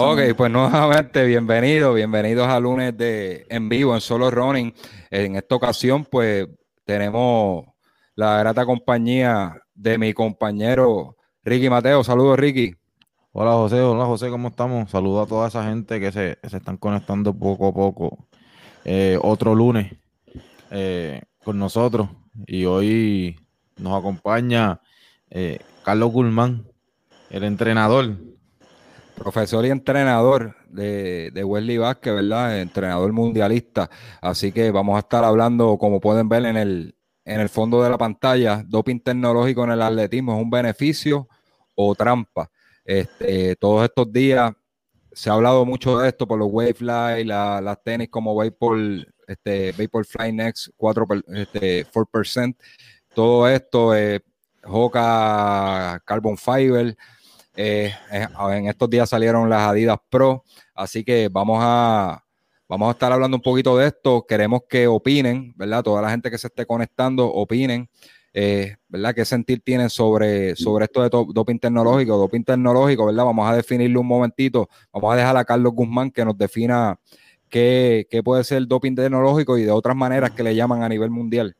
Ok, pues nuevamente bienvenidos, bienvenidos a lunes de en vivo en Solo Running. En esta ocasión, pues tenemos la grata compañía de mi compañero Ricky Mateo. Saludos, Ricky. Hola, José. Hola, José, ¿cómo estamos? Saludos a toda esa gente que se, se están conectando poco a poco. Eh, otro lunes eh, con nosotros y hoy nos acompaña eh, Carlos Guzmán, el entrenador profesor y entrenador de, de Wesley Vázquez, ¿verdad? Entrenador mundialista. Así que vamos a estar hablando, como pueden ver en el, en el fondo de la pantalla, doping tecnológico en el atletismo, ¿es un beneficio o trampa? Este, todos estos días se ha hablado mucho de esto por los Wavefly, la, las tenis como Vapor, este, Fly Next 4, este, 4%, todo esto, eh, Hoka Carbon Fiber, eh, eh, en estos días salieron las Adidas Pro, así que vamos a, vamos a estar hablando un poquito de esto. Queremos que opinen, ¿verdad? Toda la gente que se esté conectando, opinen, eh, ¿verdad? ¿Qué sentir tienen sobre, sobre esto de doping tecnológico? Doping tecnológico, ¿verdad? Vamos a definirlo un momentito. Vamos a dejar a Carlos Guzmán que nos defina qué, qué puede ser el doping tecnológico y de otras maneras que le llaman a nivel mundial.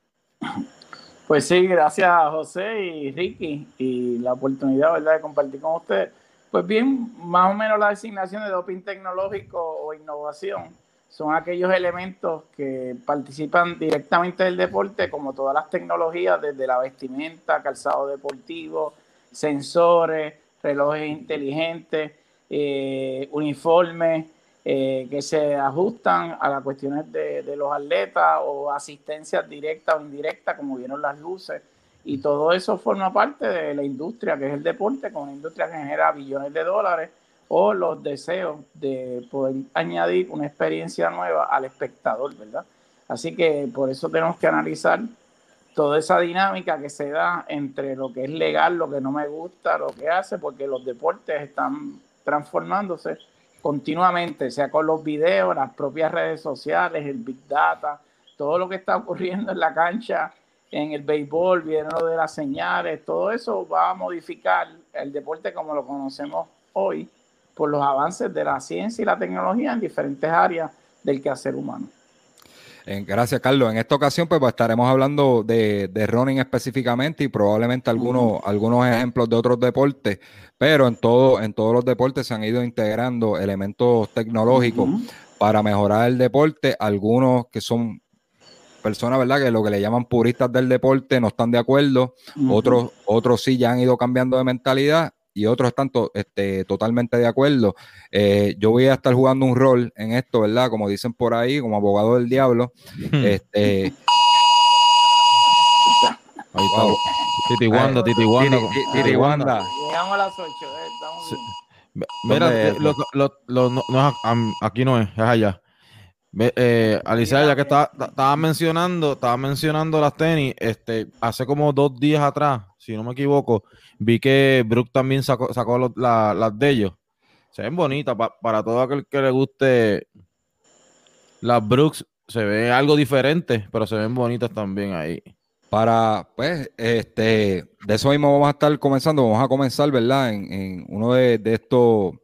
Pues sí, gracias José y Ricky y la oportunidad ¿verdad? de compartir con ustedes. Pues bien, más o menos la designación de doping tecnológico o innovación son aquellos elementos que participan directamente del deporte, como todas las tecnologías, desde la vestimenta, calzado deportivo, sensores, relojes inteligentes, eh, uniformes, eh, que se ajustan a las cuestiones de, los atletas o asistencias directas o indirectas, como vieron las luces. Y todo eso forma parte de la industria, que es el deporte, con una industria que genera billones de dólares, o los deseos de poder añadir una experiencia nueva al espectador, ¿verdad? Así que por eso tenemos que analizar toda esa dinámica que se da entre lo que es legal, lo que no me gusta, lo que hace, porque los deportes están transformándose continuamente, sea con los videos, las propias redes sociales, el Big Data, todo lo que está ocurriendo en la cancha, en el béisbol, viendo de las señales, todo eso va a modificar el deporte como lo conocemos hoy por los avances de la ciencia y la tecnología en diferentes áreas del quehacer humano. Gracias, Carlos. En esta ocasión, pues, pues estaremos hablando de, de, running específicamente y probablemente algunos, algunos ejemplos de otros deportes, pero en, todo, en todos los deportes se han ido integrando elementos tecnológicos para mejorar el deporte. Algunos que son personas, ¿verdad? Que lo que le llaman puristas del deporte no están de acuerdo, otros, otros sí ya han ido cambiando de mentalidad y otros están este, totalmente de acuerdo. Eh, yo voy a estar jugando un rol en esto, ¿verdad? Como dicen por ahí, como abogado del diablo. este, Ahí está. Titi Wanda, Titi Wanda. Titi, Wanda. Llegamos a las 8. Eh, Mira, lo, lo, no, aquí no es, es allá. Eh, Alicia, ya que estaba, estaba mencionando, estaba mencionando las tenis, este, hace como dos días atrás, si no me equivoco, vi que Brooke también sacó, sacó las de ellos. Se ven bonitas para todo aquel que le guste las Brooks. Se ve algo diferente, pero se ven bonitas también ahí. Para, pues, este, de eso mismo vamos a estar comenzando. Vamos a comenzar, ¿verdad? En, uno de, de estos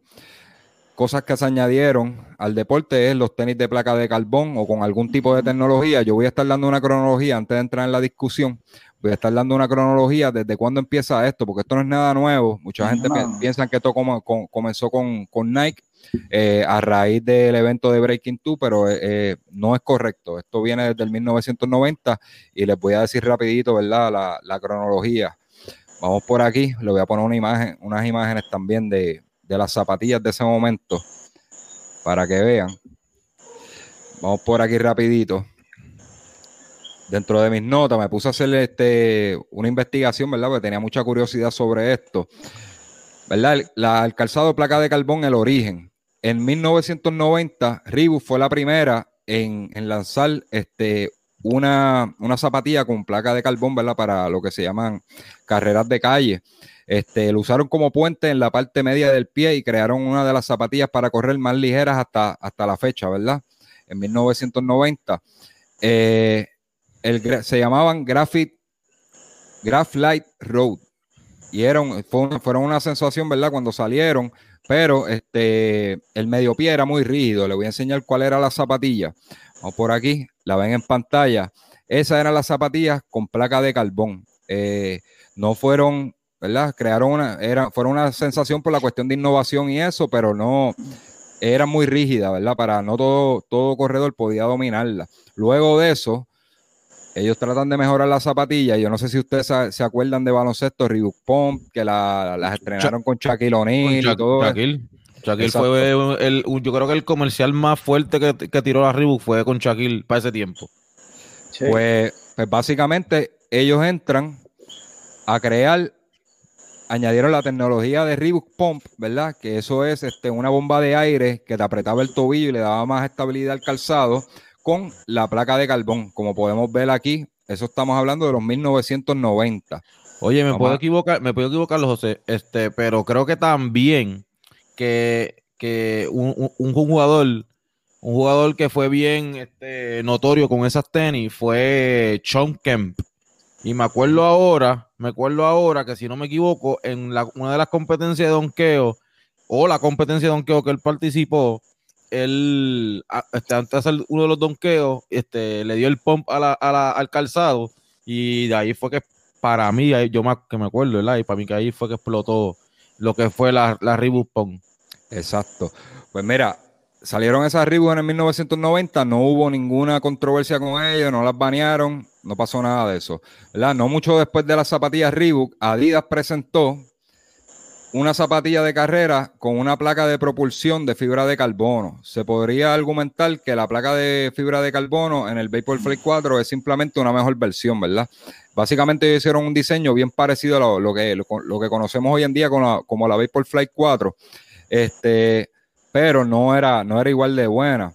cosas que se añadieron al deporte es los tenis de placa de carbón o con algún tipo de tecnología. Yo voy a estar dando una cronología antes de entrar en la discusión. Voy a estar dando una cronología desde cuándo empieza esto, porque esto no es nada nuevo. Mucha gente piensa que esto comenzó con, Nike eh, a raíz del evento de Breaking 2, pero eh, eh, no es correcto. Esto viene desde el 1990 y les voy a decir rapidito, ¿verdad? La, la cronología. Vamos por aquí, le voy a poner una imagen, unas imágenes también de, de las zapatillas de ese momento para que vean. Vamos por aquí rapidito. Dentro de mis notas me puse a hacer este, una investigación, ¿verdad? Porque tenía mucha curiosidad sobre esto. ¿Verdad? El, la, calzado de placa de carbón, el origen. en 1990, Reebok fue la primera en, lanzar este, una, una, zapatilla con placa de carbón, ¿verdad? Para lo que se llaman carreras de calle. Este, lo usaron como puente en la parte media del pie y crearon una de las zapatillas para correr más ligeras hasta, hasta la fecha, ¿verdad? En 1990. Eh, se llamaban Graphite, Graphite Road. Y eran, fueron una sensación, ¿verdad? Cuando salieron, pero este, el medio pie era muy rígido. Le voy a enseñar cuál era la zapatilla. Vamos por aquí, la ven en pantalla. Esas eran las zapatillas con placa de carbón. Eh, no fueron, ¿verdad? Crearon una, era, fueron una sensación por la cuestión de innovación y eso, pero no, era muy rígida, ¿verdad? Para no todo, todo corredor podía dominarla. Luego de eso, ellos tratan de mejorar las zapatillas. Yo no sé si ustedes se, acuerdan de baloncesto, Reebok Pump, que las estrenaron con Shaquille O'Neal y todo. Shaquille. Shaquille fue el, yo creo que el comercial más fuerte que, tiró la Reebok fue con Shaquille para ese tiempo. Pues, pues básicamente ellos entran a crear, añadieron la tecnología de Reebok Pump, ¿verdad? Que eso es este, una bomba de aire que te apretaba el tobillo y le daba más estabilidad al calzado con la placa de carbón. Como podemos ver aquí, eso estamos hablando de los 1990. Oye, me puedo equivocar, me puedo equivocar, José, este, pero creo que también que, un, jugador, un jugador que fue bien este, notorio con esas tenis fue Sean Kemp. Y me acuerdo ahora, me acuerdo ahora que si no me equivoco, en una de las competencias de donkeo, o la competencia de donkeo que él participó, él, este, antes de hacer uno de los donkeos, este, le dio el pump al calzado y de ahí fue que para mí, yo más que me acuerdo, ¿verdad? Y para mí que ahí fue que explotó lo que fue la, la Reebok Pump. Exacto. Pues mira, salieron esas Reebok en el 1990, no hubo ninguna controversia con ellos, no las banearon, no pasó nada de eso. ¿verdad? No mucho después de las zapatillas Reebok, Adidas presentó una zapatilla de carrera con una placa de propulsión de fibra de carbono. Se podría argumentar que la placa de fibra de carbono en el Vaporfly 4 es simplemente una mejor versión, ¿verdad? Básicamente hicieron un diseño bien parecido a lo, que, lo, que conocemos hoy en día como la Vaporfly 4, este, pero no era, no era igual de buena.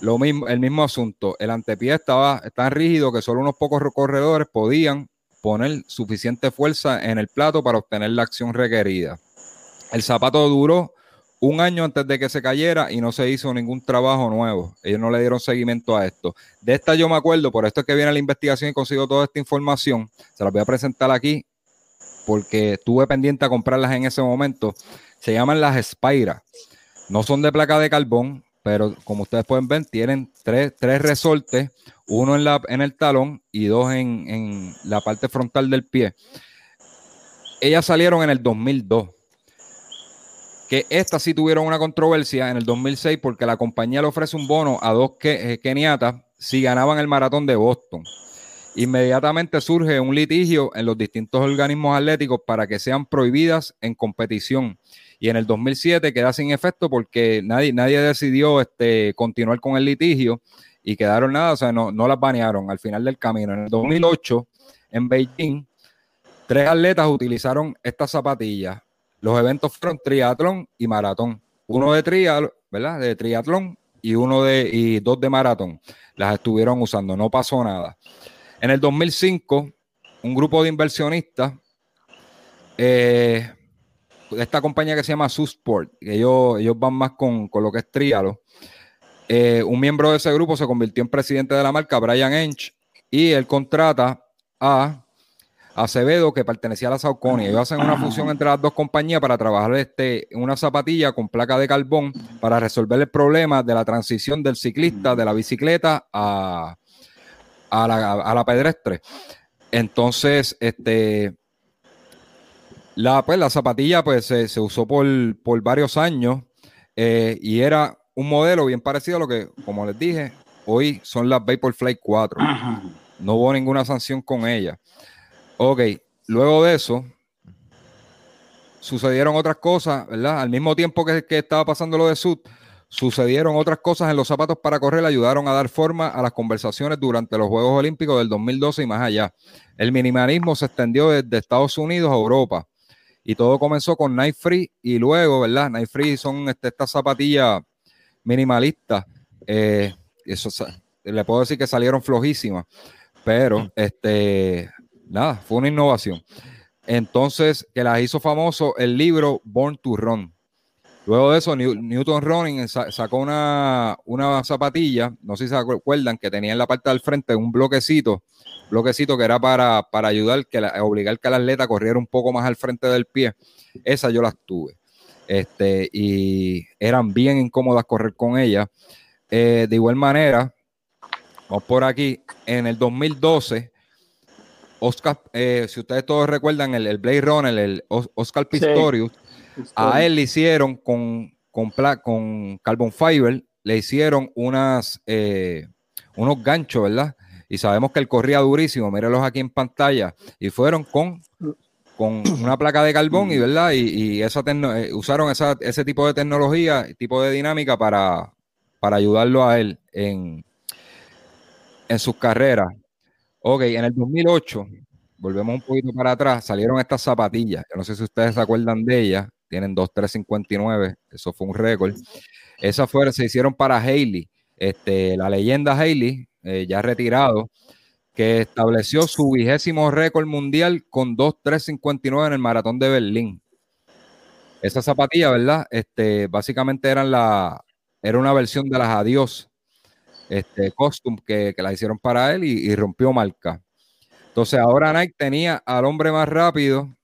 Lo mismo, el mismo asunto, el antepié estaba tan rígido que solo unos pocos corredores podían poner suficiente fuerza en el plato para obtener la acción requerida. El zapato duró un año antes de que se cayera y no se hizo ningún trabajo nuevo. Ellos no le dieron seguimiento a esto. De esta yo me acuerdo, por esto es que viene la investigación y consigo toda esta información. Se las voy a presentar aquí porque tuve pendiente a comprarlas en ese momento. Se llaman las Spira. No son de placa de carbón, pero como ustedes pueden ver, tienen tres, tres resortes uno en, la, en el talón y dos en, la parte frontal del pie. Ellas salieron en el 2002. Que estas sí tuvieron una controversia en el 2006 porque la compañía le ofrece un bono a dos eh, keniatas si ganaban el maratón de Boston. Inmediatamente surge un litigio en los distintos organismos atléticos para que sean prohibidas en competición. Y en el 2007 queda sin efecto porque nadie, nadie decidió este, continuar con el litigio y quedaron nada, o sea, no, no las banearon al final del camino. En el 2008, en Beijing, tres atletas utilizaron estas zapatillas. Los eventos fueron triatlón y maratón. Uno de trial, ¿verdad? De triatlón y uno de y dos de maratón. Las estuvieron usando, no pasó nada. En el 2005, un grupo de inversionistas eh, esta compañía que se llama Susport, ellos, ellos van más con, con lo que es trialo, eh, un miembro de ese grupo se convirtió en presidente de la marca, Brian Ench, y él contrata a Acevedo, que pertenecía a la Saucony. Ellos hacen una fusión entre las dos compañías para trabajar este, una zapatilla con placa de carbón para resolver el problema de la transición del ciclista de la bicicleta a, la, pedestre. Entonces, este, la, pues, la zapatilla pues, se, usó por, varios años eh, y era un modelo bien parecido a lo que, como les dije, hoy son las Vaporfly 4. No hubo ninguna sanción con ella. Ok, luego de eso, sucedieron otras cosas, ¿verdad? Al mismo tiempo que, estaba pasando lo de Sud, sucedieron otras cosas en los zapatos para correr, ayudaron a dar forma a las conversaciones durante los Juegos Olímpicos del 2012 y más allá. El minimalismo se extendió desde Estados Unidos a Europa Y todo comenzó con Night Free y luego, ¿verdad? Night Free son este, estas zapatillas minimalistas. Eh, eso, le puedo decir que salieron flojísimas, pero este, nada, fue una innovación. Entonces, que las hizo famoso el libro Born to Run. Luego de eso, Newton Running sacó una, una zapatilla, no sé si se acuerdan, que tenía en la parte del frente un bloquecito, bloquecito que era para, para ayudar, que obligar que el atleta corriera un poco más al frente del pie. Esa yo las tuve. Este, y eran bien incómodas correr con ella. Eh, de igual manera, vamos por aquí, en el 2012, Oscar, eh, si ustedes todos recuerdan, el, el Blade Runner, el Oscar Pistorius, a él le hicieron con, con, con carbon fiber, le hicieron unas, eh, unos ganchos, ¿verdad? Y sabemos que él corría durísimo, mírenlos aquí en pantalla, y fueron con, con una placa de carbón, y verdad, y, esa eh, usaron ese tipo de tecnología, tipo de dinámica para, para ayudarlo a él en, en sus carreras. Ok, en el 2008, volvemos un poquito para atrás, salieron estas zapatillas. No sé si ustedes se acuerdan de ellas tienen 2.359, eso fue un récord. Esas fueron, se hicieron para Haley, este, la leyenda Haley, eh, ya retirado, que estableció su vigésimo récord mundial con 2.359 en el maratón de Berlín. Esa zapatilla, ¿verdad? Este, básicamente eran la, era una versión de las Adiós, este, costume que, que la hicieron para él y, y rompió marca. Entonces ahora Nike tenía al hombre más rápido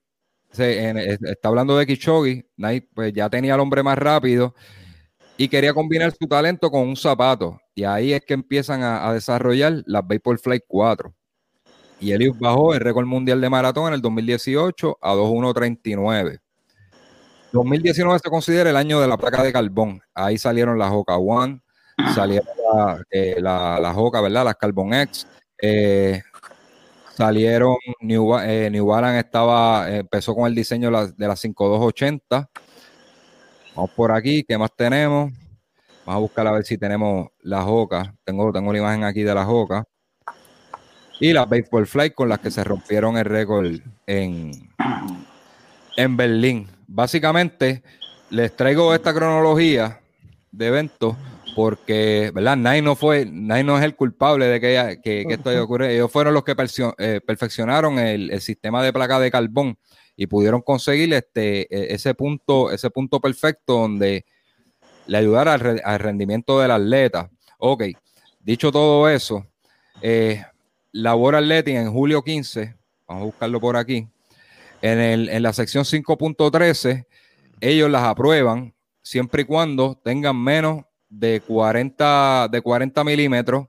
está hablando de Kichogi, Knight pues ya tenía al hombre más rápido y quería combinar su talento con un zapato. Y ahí es que empiezan a, desarrollar las Vaporfly 4. Y Elius bajó el récord mundial de maratón en el 2018 a 2.139. 2019 se considera el año de la placa de carbón. Ahí salieron las Hoka One, salieron la, eh, la, ¿verdad? Las Carbon X. Eh, Salieron, New, eh, Balance estaba, empezó con el diseño las, de las 5280. Vamos por aquí, ¿qué más tenemos? Vamos a buscar a ver si tenemos las Joca. Tengo, tengo una imagen aquí de las Joca. Y las Baseball Flight con las que se rompieron el récord en, en Berlín. Básicamente, les traigo esta cronología de eventos porque, ¿verdad? Nike no fue, Nike no es el culpable de que, esto haya ocurrido. Ellos fueron los que eh, perfeccionaron el, sistema de placa de carbón y pudieron conseguir este, e, ese punto, ese punto perfecto donde le ayudara al, rendimiento del atleta. Ok, dicho todo eso, eh, Labor Athletic en julio 15, vamos a buscarlo por aquí, en, el, en la sección 5.13, ellos las aprueban siempre y cuando tengan menos de 40, de 40 milímetros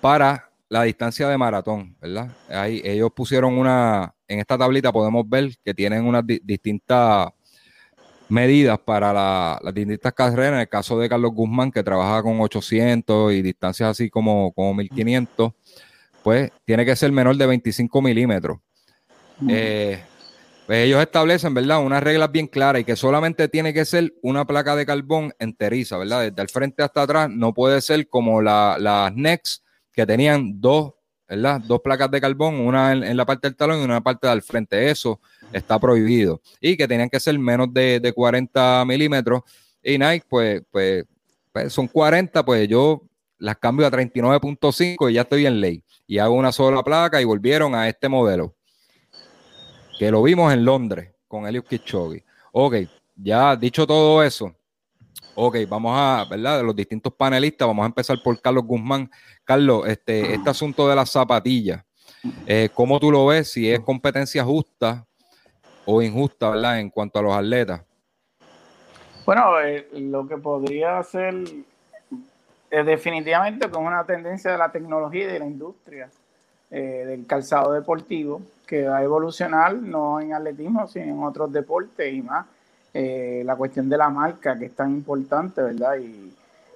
para la distancia de maratón, ¿verdad? Ahí ellos pusieron una, en esta tablita podemos ver que tienen unas distintas medidas para las distintas carreras. En el caso de Carlos Guzmán, que trabaja con 800 y distancias así como, como 1500, pues tiene que ser menor de 25 milímetros. Eh, pues ellos establecen, ¿verdad? Unas reglas bien claras y que solamente tiene que ser una placa de carbón enteriza, ¿verdad? Desde el frente hasta atrás no puede ser como las la Next que tenían dos, ¿verdad? Dos placas de carbón, una en, la parte del talón y una parte del frente. Eso está prohibido. Y que tenían que ser menos de, 40 milímetros. Y Nike, pues, pues, pues, son 40, pues yo las cambio a 39.5 y ya estoy en ley. Y hago una sola placa y volvieron a este modelo que lo vimos en Londres con Eliud Kipchoge. Ok, ya dicho todo eso, ok, vamos a, ¿verdad? De los distintos panelistas, vamos a empezar por Carlos Guzmán. Carlos, este, este asunto de las zapatillas, eh, ¿cómo tú lo ves? Si es competencia justa o injusta, ¿verdad? En cuanto a los atletas. Bueno, eh, lo que podría ser es definitivamente con una tendencia de la tecnología y de la industria eh, del calzado deportivo que va a evolucionar no en atletismo, sino en otros deportes y más. Eh, la cuestión de la marca, que es tan importante, ¿verdad? Y,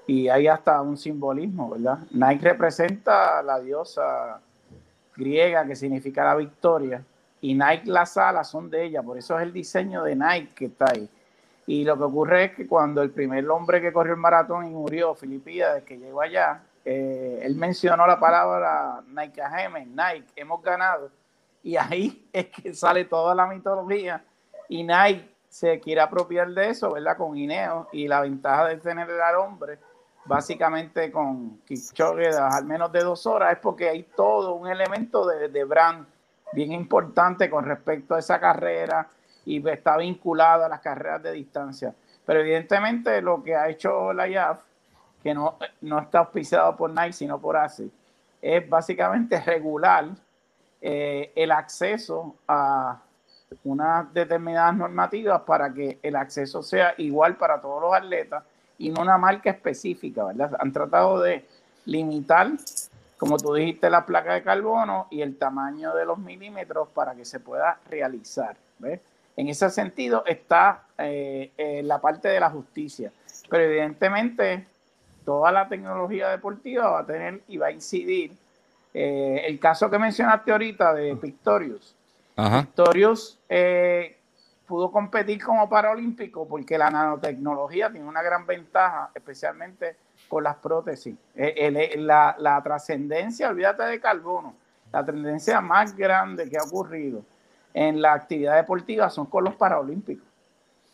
y hay hasta un simbolismo, ¿verdad? Nike representa la diosa griega que significa la victoria y Nike las alas son de ella, por eso es el diseño de Nike que está ahí. Y lo que ocurre es que cuando el primer hombre que corrió el maratón y murió, Filipides, que llegó allá, eh, él mencionó la palabra Nike Nike, hemos ganado. Y ahí es que sale toda la mitología y Nike se quiere apropiar de eso, ¿verdad? Con Ineo y la ventaja de tener al hombre básicamente con Kipchoge al menos de dos horas es porque hay todo un elemento de, de brand bien importante con respecto a esa carrera y está vinculado a las carreras de distancia. Pero evidentemente lo que ha hecho la IAF, que no, no está auspiciado por Nike, sino por ASI, es básicamente regular eh, el acceso a unas determinadas normativas para que el acceso sea igual para todos los atletas y no una marca específica, ¿verdad? Han tratado de limitar, como tú dijiste, la placa de carbono y el tamaño de los milímetros para que se pueda realizar, ¿ves? En ese sentido está eh, la parte de la justicia, pero evidentemente toda la tecnología deportiva va a tener y va a incidir. Eh, el caso que mencionaste ahorita de Pictorius, Pictorius eh, pudo competir como paralímpico porque la nanotecnología tiene una gran ventaja, especialmente con las prótesis. la, la trascendencia, olvídate de carbono, la tendencia más grande que ha ocurrido en la actividad deportiva son con los Paralímpicos.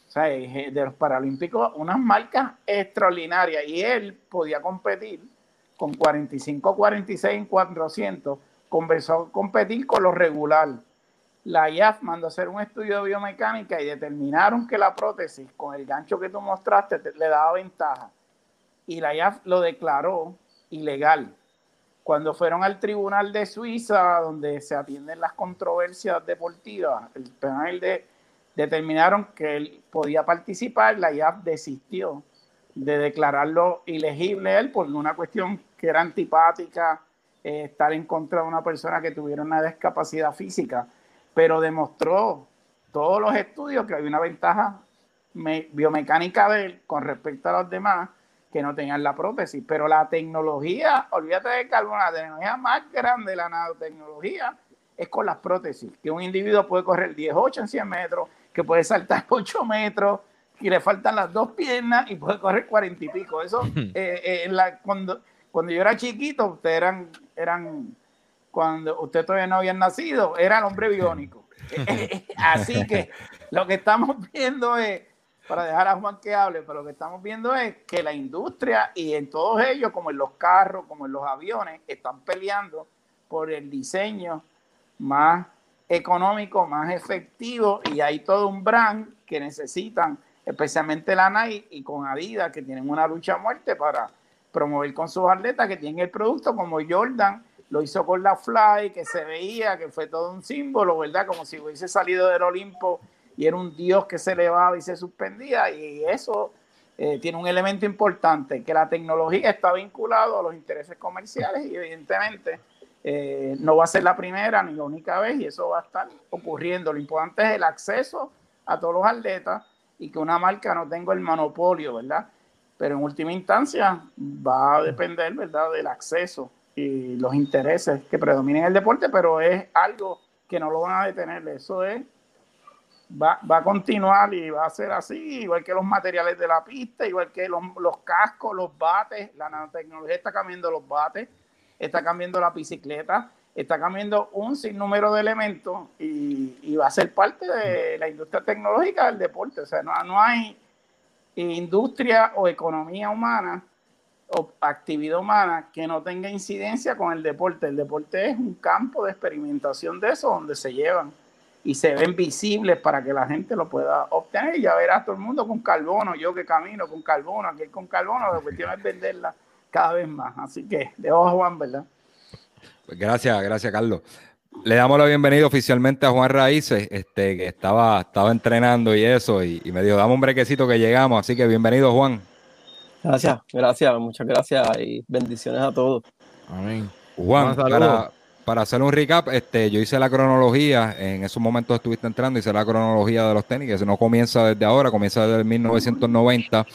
O sea, de los Paralímpicos, unas marcas extraordinarias. Y él podía competir con 45-46 en 400. Comenzó a competir con lo regular. La IAF mandó a hacer un estudio de biomecánica y determinaron que la prótesis con el gancho que tú mostraste le daba ventaja. Y la IAF lo declaró ilegal cuando fueron al tribunal de Suiza, donde se atienden las controversias deportivas, el panel de, determinaron que él podía participar, la IAF desistió de declararlo ilegible él por una cuestión que era antipática, eh, estar en contra de una persona que tuviera una discapacidad física, pero demostró todos los estudios que había una ventaja biomecánica de él con respecto a los demás que no tengan la prótesis. Pero la tecnología, olvídate de carbono, la tecnología más grande de la nanotecnología es con las prótesis, que un individuo puede correr 10, 8 en 100 metros, que puede saltar 8 metros, y le faltan las dos piernas y puede correr 40 y pico. Eso, eh, eh, la, cuando, cuando yo era chiquito, ustedes eran, eran, cuando ustedes todavía no habían nacido, era el hombre biónico. Así que lo que estamos viendo es para dejar a Juan que hable, pero lo que estamos viendo es que la industria y en todos ellos, como en los carros, como en los aviones, están peleando por el diseño más económico, más efectivo y hay todo un brand que necesitan, especialmente la Nike y con Adidas, que tienen una lucha a muerte para promover con sus atletas que tienen el producto como Jordan lo hizo con la Fly, que se veía que fue todo un símbolo, ¿verdad? Como si hubiese salido del Olimpo y era un Dios que se elevaba y se suspendía y eso eh, tiene un elemento importante, que la tecnología está vinculada a los intereses comerciales y evidentemente eh, no va a ser la primera ni la única vez y eso va a estar ocurriendo. Lo importante es el acceso a todos los atletas y que una marca no tenga el monopolio, ¿verdad? Pero en última instancia va a depender, ¿verdad?, del acceso y los intereses que predominen en el deporte, pero es algo que no lo van a detener. Eso es va, va, a continuar y va a ser así, igual que los materiales de la pista, igual que los, los cascos, los bates, la nanotecnología está cambiando los bates, está cambiando la bicicleta, está cambiando un sinnúmero de elementos y, y, va a ser parte de la industria tecnológica del deporte. O sea, no, no hay industria o economía humana actividad humana que no tenga incidencia con el deporte. El deporte es un campo de experimentación de eso, donde se llevan y se ven visibles para que la gente lo pueda obtener. Y ya verás todo el mundo con carbono, yo que camino con carbono, aquel con carbono, la cuestión es venderla cada vez más. Así que dejo a Juan, ¿verdad? Pues gracias, gracias Carlos. Le damos la bienvenida oficialmente a Juan Raíces, este, que estaba, estaba entrenando y eso, y, me dijo, dame un brequecito que llegamos, así que bienvenido Juan. Gracias, gracias, muchas gracias y bendiciones a todos. Amén. Juan, para, para hacer un recap, este, yo hice la cronología, en esos momentos estuviste entrando, hice la cronología de los tenis, que no comienza desde ahora, comienza desde 1990.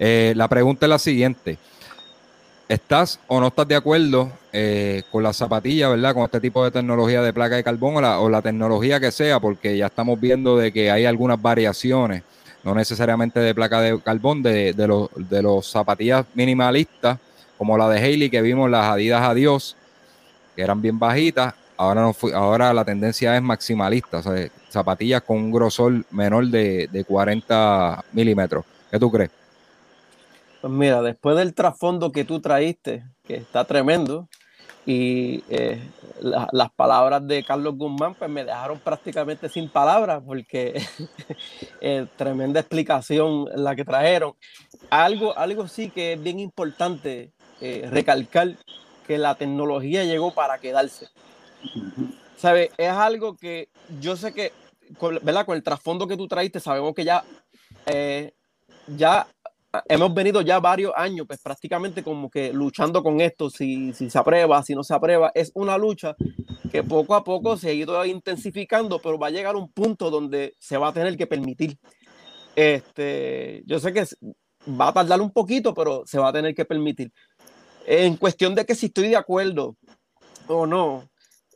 Eh, la pregunta es la siguiente. ¿Estás o no estás de acuerdo eh, con la zapatilla, verdad? Con este tipo de tecnología de placa de carbón o la, tecnología que sea, porque ya estamos viendo de que hay algunas variaciones, no necesariamente de placa de carbón, de, los, de los zapatillas minimalistas, como la de Haley que vimos, las Adidas Adiós, que eran bien bajitas, ahora, no ahora la tendencia es maximalista. zapatillas con un grosor menor de, de 40 milímetros. ¿Qué tú crees? Pues mira, después del trasfondo que tú traíste, que está tremendo, y eh, las palabras de Carlos Guzmán pues me dejaron prácticamente sin palabras porque eh, tremenda explicación la que trajeron. Algo, algo sí que es bien importante eh, recalcar que la tecnología llegó para quedarse. ¿Sabe? Es algo que yo sé que, con, ¿verdad? Con el trasfondo que tú traíste, sabemos que ya, ya hemos venido ya varios años, pues prácticamente como que luchando con esto, si, si se aprueba, si no se aprueba, es una lucha que poco a poco se ha ido intensificando, pero va a llegar un punto donde se va a tener que permitir. Este, yo sé que va a tardar un poquito, pero se va a tener que permitir. En cuestión de que si estoy de acuerdo o no,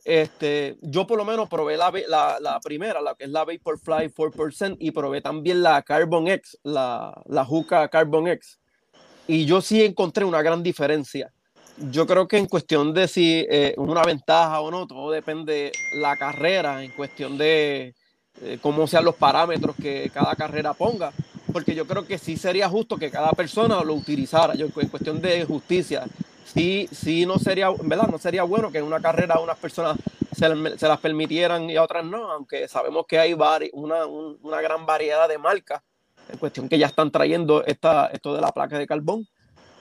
este, yo por lo menos probé la, la, la, primera, la que es la Vaporfly 4%, y probé también la Carbon X, la, la Juca Carbon X. Y yo sí encontré una gran diferencia. Yo creo que en cuestión de si eh, una ventaja o no, todo depende la carrera, en cuestión de eh, cómo sean los parámetros que cada carrera ponga. Porque yo creo que sí sería justo que cada persona lo utilizara. Yo, en cuestión de justicia, sí, sí no sería, ¿verdad? No sería bueno que en una carrera unas personas se, se las permitieran y a otras no, aunque sabemos que hay una, una gran variedad de marcas en cuestión que ya están trayendo esta, esto de la placa de carbón.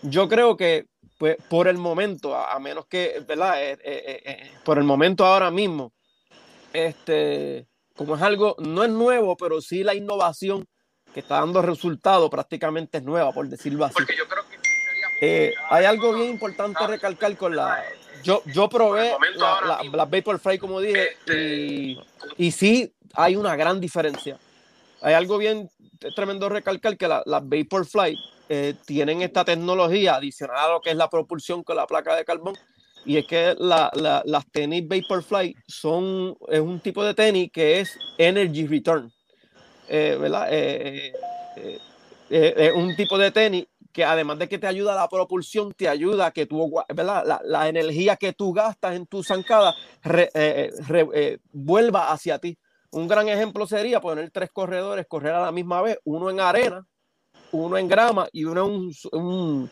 Yo creo que pues, por el momento, a, menos que, ¿verdad? Eh, eh, eh, por el momento ahora mismo, este, como es algo, no es nuevo, pero sí la innovación que está dando resultado prácticamente es nueva, por decirlo así. Porque yo creo eh, hay algo bien importante recalcar con la. Yo, yo probé la, la, Vaporfly, como dije, y, y, sí hay una gran diferencia. Hay algo bien tremendo recalcar que las la Vaporfly eh, tienen esta tecnología adicional a lo que es la propulsión con la placa de carbón. Y es que la, las tenis Vaporfly son, es un tipo de tenis que es energy return. Eh, ¿Verdad? es un tipo de tenis que además de que te ayuda a la propulsión, te ayuda a que tú, ¿verdad? La, energía que tú gastas en tu zancada eh, eh, eh, vuelva hacia ti. Un gran ejemplo sería poner tres corredores, correr a la misma vez, uno en arena, uno en grama y uno en un,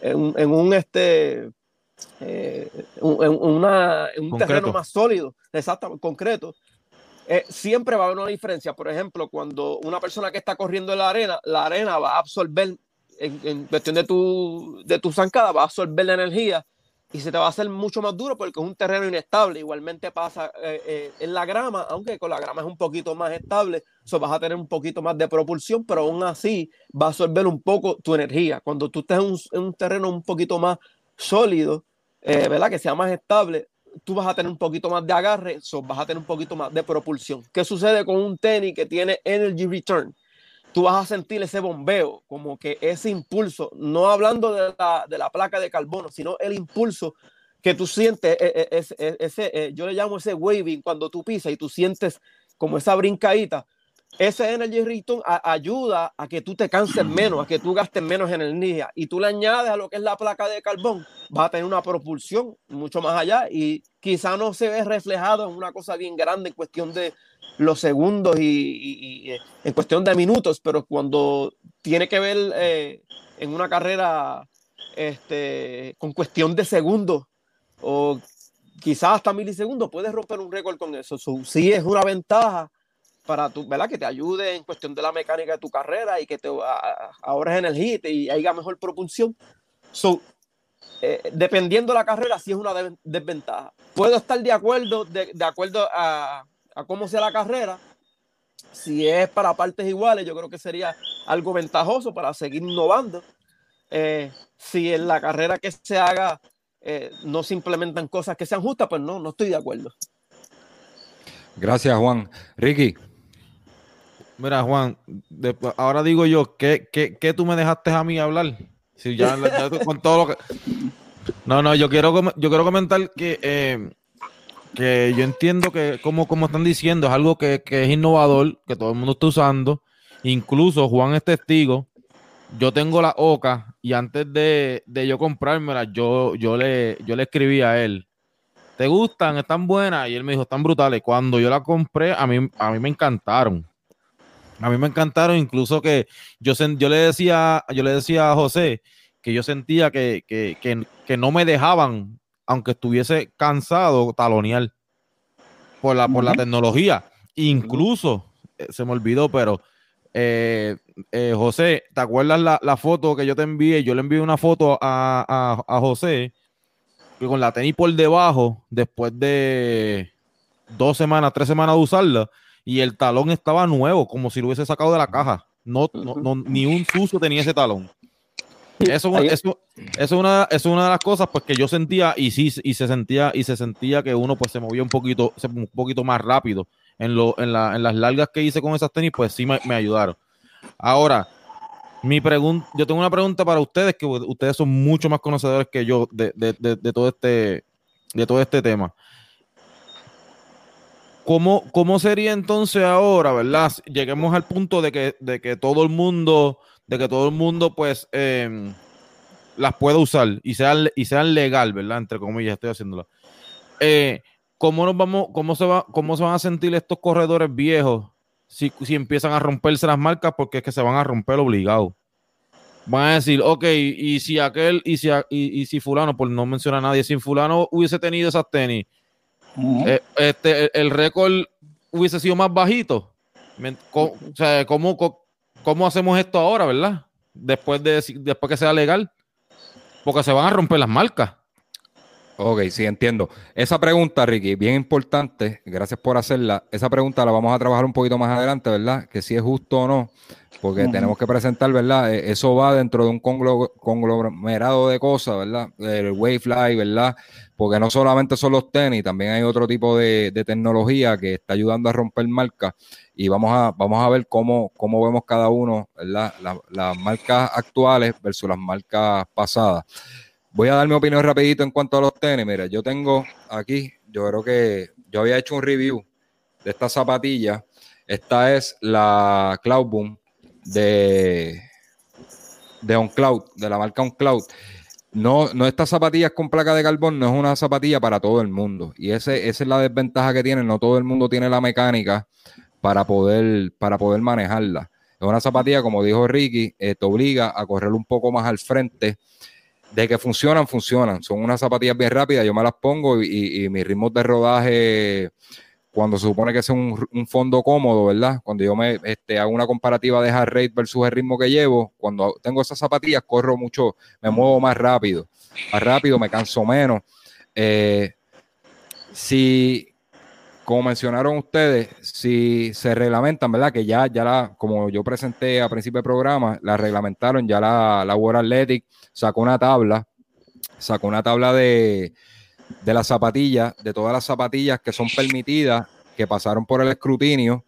en, un este, en, una, un terreno más sólido, exactamente, concreto. siempre va a haber una diferencia. Por ejemplo, cuando una persona que está corriendo en la arena, la arena va a absorber en, cuestión de tu, de tu zancada, va a absorber la energía y se te va a hacer mucho más duro porque es un terreno inestable. Igualmente pasa eh, eh, en la grama, aunque con la grama es un poquito más estable, so vas a tener un poquito más de propulsión, pero aún así va a absorber un poco tu energía. Cuando tú estés en un, terreno un poquito más sólido, eh, ¿verdad? Que sea más estable, tú vas a tener un poquito más de agarre, so vas a tener un poquito más de propulsión. ¿Qué sucede con un tenis que tiene energy return? Tú vas a sentir ese bombeo, como que ese impulso, no hablando de la, de la placa de carbono, sino el impulso que tú sientes, e, e, ese, ese, eh, yo le llamo ese waving, cuando tú pisas y tú sientes como esa brincadita, ese energy return ayuda a que tú te canses menos, a que tú gastes menos energía. Y tú le añades a lo que es la placa de carbón, va a tener una propulsión mucho más allá y quizá no se ve reflejado en una cosa bien grande en cuestión de los segundos y, en cuestión de minutos, pero cuando tiene que ver eh, en una carrera este, con cuestión de segundos o quizás hasta milisegundos, puedes romper un récord con eso. sí es una ventaja para tu, ¿verdad? Que te ayude en cuestión de la mecánica de tu carrera y que te ahorres energía y, haya mejor propulsión. So, eh, dependiendo de la carrera, sí es una desventaja. Puedo estar de acuerdo, de, acuerdo a, cómo sea la carrera. Si es para partes iguales, yo creo que sería algo ventajoso para seguir innovando. Eh, si en la carrera que se haga eh, no se implementan cosas que sean justas, pues no, no estoy de acuerdo. Gracias, Juan. Ricky. Mira, Juan, ahora digo yo, ¿qué, ¿qué, tú me dejaste a mí hablar? Si ya, con todo lo que. No, no, yo quiero, yo quiero comentar que, eh, que yo entiendo que, como, como están diciendo, es algo que, es innovador, que todo el mundo está usando. Incluso Juan es testigo. Yo tengo la OCA y antes de, de yo comprármela, yo, yo, le, yo le escribí a él ¿te gustan? ¿Están buenas? Y él me dijo, están brutales. Cuando yo la compré, a mí, a mí me encantaron. A mí me encantaron, incluso que yo, yo, le, decía, yo le decía a José que yo sentía que, que, que, que no me dejaban, aunque estuviese cansado, talonear por la, por la tecnología. Incluso, eh, se me olvidó, pero eh, eh, José, ¿te acuerdas la, foto que yo te envié? Yo le envié una foto a, a, José que con la tenis por debajo, después de dos semanas, tres semanas de usarla, y el talón estaba nuevo, como si lo hubiese sacado de la caja. No, no, ni un sucio tenía ese talón. Eso, eso, es, una, es una de las cosas pues, que yo sentía y sí, y se sentía, y se sentía que uno pues se movía un poquito, un poquito más rápido. En, lo, en, la, en las largas que hice con esas tenis, pues sí me, ayudaron. Ahora, mi pregunta, yo tengo una pregunta para ustedes, que ustedes son mucho más conocedores que yo de, todo este, de todo este tema. ¿Cómo, ¿Cómo, sería entonces ahora, verdad? Lleguemos al punto de que, de que todo el mundo de que todo el mundo pues em, las pueda usar y sean, y sean legal, ¿verdad? Entre comillas, estoy haciéndolo. Eh, ¿cómo, nos vamos, cómo, se va, ¿Cómo se van a sentir estos corredores viejos si, si empiezan a romperse las marcas? Porque es que se van a romper obligados. Van a decir, ok, y si aquel, y si, y, si fulano, por no mencionar a nadie, si fulano hubiese tenido esas tenis, eh, este, el, récord hubiese sido más bajito. O sea, ¿cómo, ¿cómo hacemos esto ahora, verdad? Después de después que sea legal. Porque se van a romper las marcas. Ok, sí, entiendo. Esa pregunta, Ricky, bien importante, gracias por hacerla. Esa pregunta la vamos a trabajar un poquito más adelante, ¿verdad? Que si es justo o no, porque tenemos que presentar, ¿verdad? E, eso va dentro de un conglomerado de cosas, ¿verdad? El Wavefly, ¿verdad? Porque no solamente son los tenis, también hay otro tipo de, tecnología que está ayudando a romper marcas y vamos a, vamos a ver cómo, cómo vemos cada uno, ¿verdad? las marcas actuales versus las marcas pasadas. Voy a dar mi opinión rapidito en cuanto a los tenis. Mira, yo tengo aquí, yo creo que yo había hecho un review de esta zapatilla. Esta es la Cloud Boom de, de OnCloud, de la marca OnCloud. No, no estas zapatillas con placa de carbón no es una zapatilla para todo el mundo. Y ese, esa es la desventaja que tiene. No todo el mundo tiene la mecánica para poder, para poder manejarla. Es una zapatilla, como dijo Ricky, eh, te obliga a correr un poco más al frente de que funcionan, funcionan. Son unas zapatillas bien rápidas, yo me las pongo y, y, mis ritmos de rodaje, cuando se supone que es un, fondo cómodo, ¿verdad? Cuando yo me este, hago una comparativa de hard rate versus el ritmo que llevo, cuando tengo esas zapatillas corro mucho, me muevo más rápido, más rápido, me canso menos. Eh, si, como mencionaron ustedes, si se reglamentan, ¿verdad? Que ya, ya la, como yo presenté a principio del programa, la reglamentaron, ya la, la World Athletic sacó una tabla, sacó una tabla de, de las zapatillas, de todas las zapatillas que son permitidas, que pasaron por el escrutinio,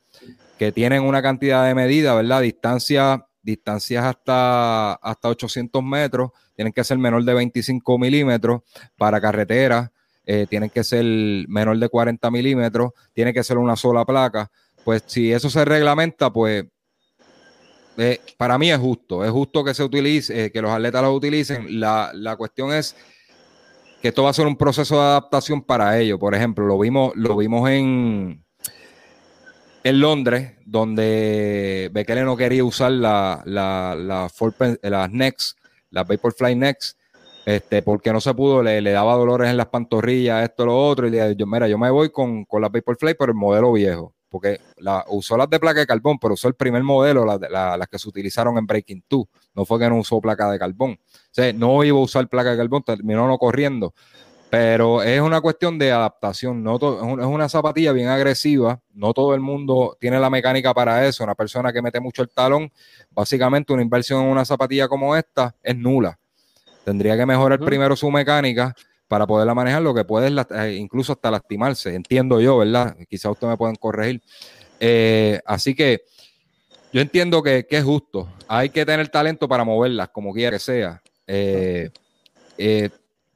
que tienen una cantidad de medidas, ¿verdad? Distancia, distancias hasta, hasta 800 metros, tienen que ser menor de 25 milímetros para carreteras eh, tienen que ser menor de 40 milímetros, tiene que ser una sola placa. Pues si eso se reglamenta, pues eh, para mí es justo, es justo que se utilice, eh, que los atletas lo utilicen. La, cuestión es que esto va a ser un proceso de adaptación para ellos. Por ejemplo, lo vimos, lo vimos en, en Londres, donde Bekele no quería usar la, la, la, las Next, las Vaporfly Next, este, porque no se pudo, le, daba dolores en las pantorrillas, esto, lo otro, y le dije, yo, mira, yo me voy con, con la Vaporfly, pero el modelo viejo, porque usó las de placa de carbón, pero usó el primer modelo, las la, que se utilizaron en Breaking 2, no fue que no usó placa de carbón, o no iba a usar placa de carbón, terminó no corriendo, pero es una cuestión de adaptación, no es una zapatilla bien agresiva, no todo el mundo tiene la mecánica para eso, una persona que mete mucho el talón, básicamente una inversión en una zapatilla como esta es nula Tendría que mejorar primero su mecánica para poderla manejar, lo que puede eh, incluso hasta lastimarse, entiendo yo, ¿verdad? Quizá ustedes me pueden corregir. Eh, así que yo entiendo que, es justo. Hay que tener talento para moverlas, como quiera que sea. Eh,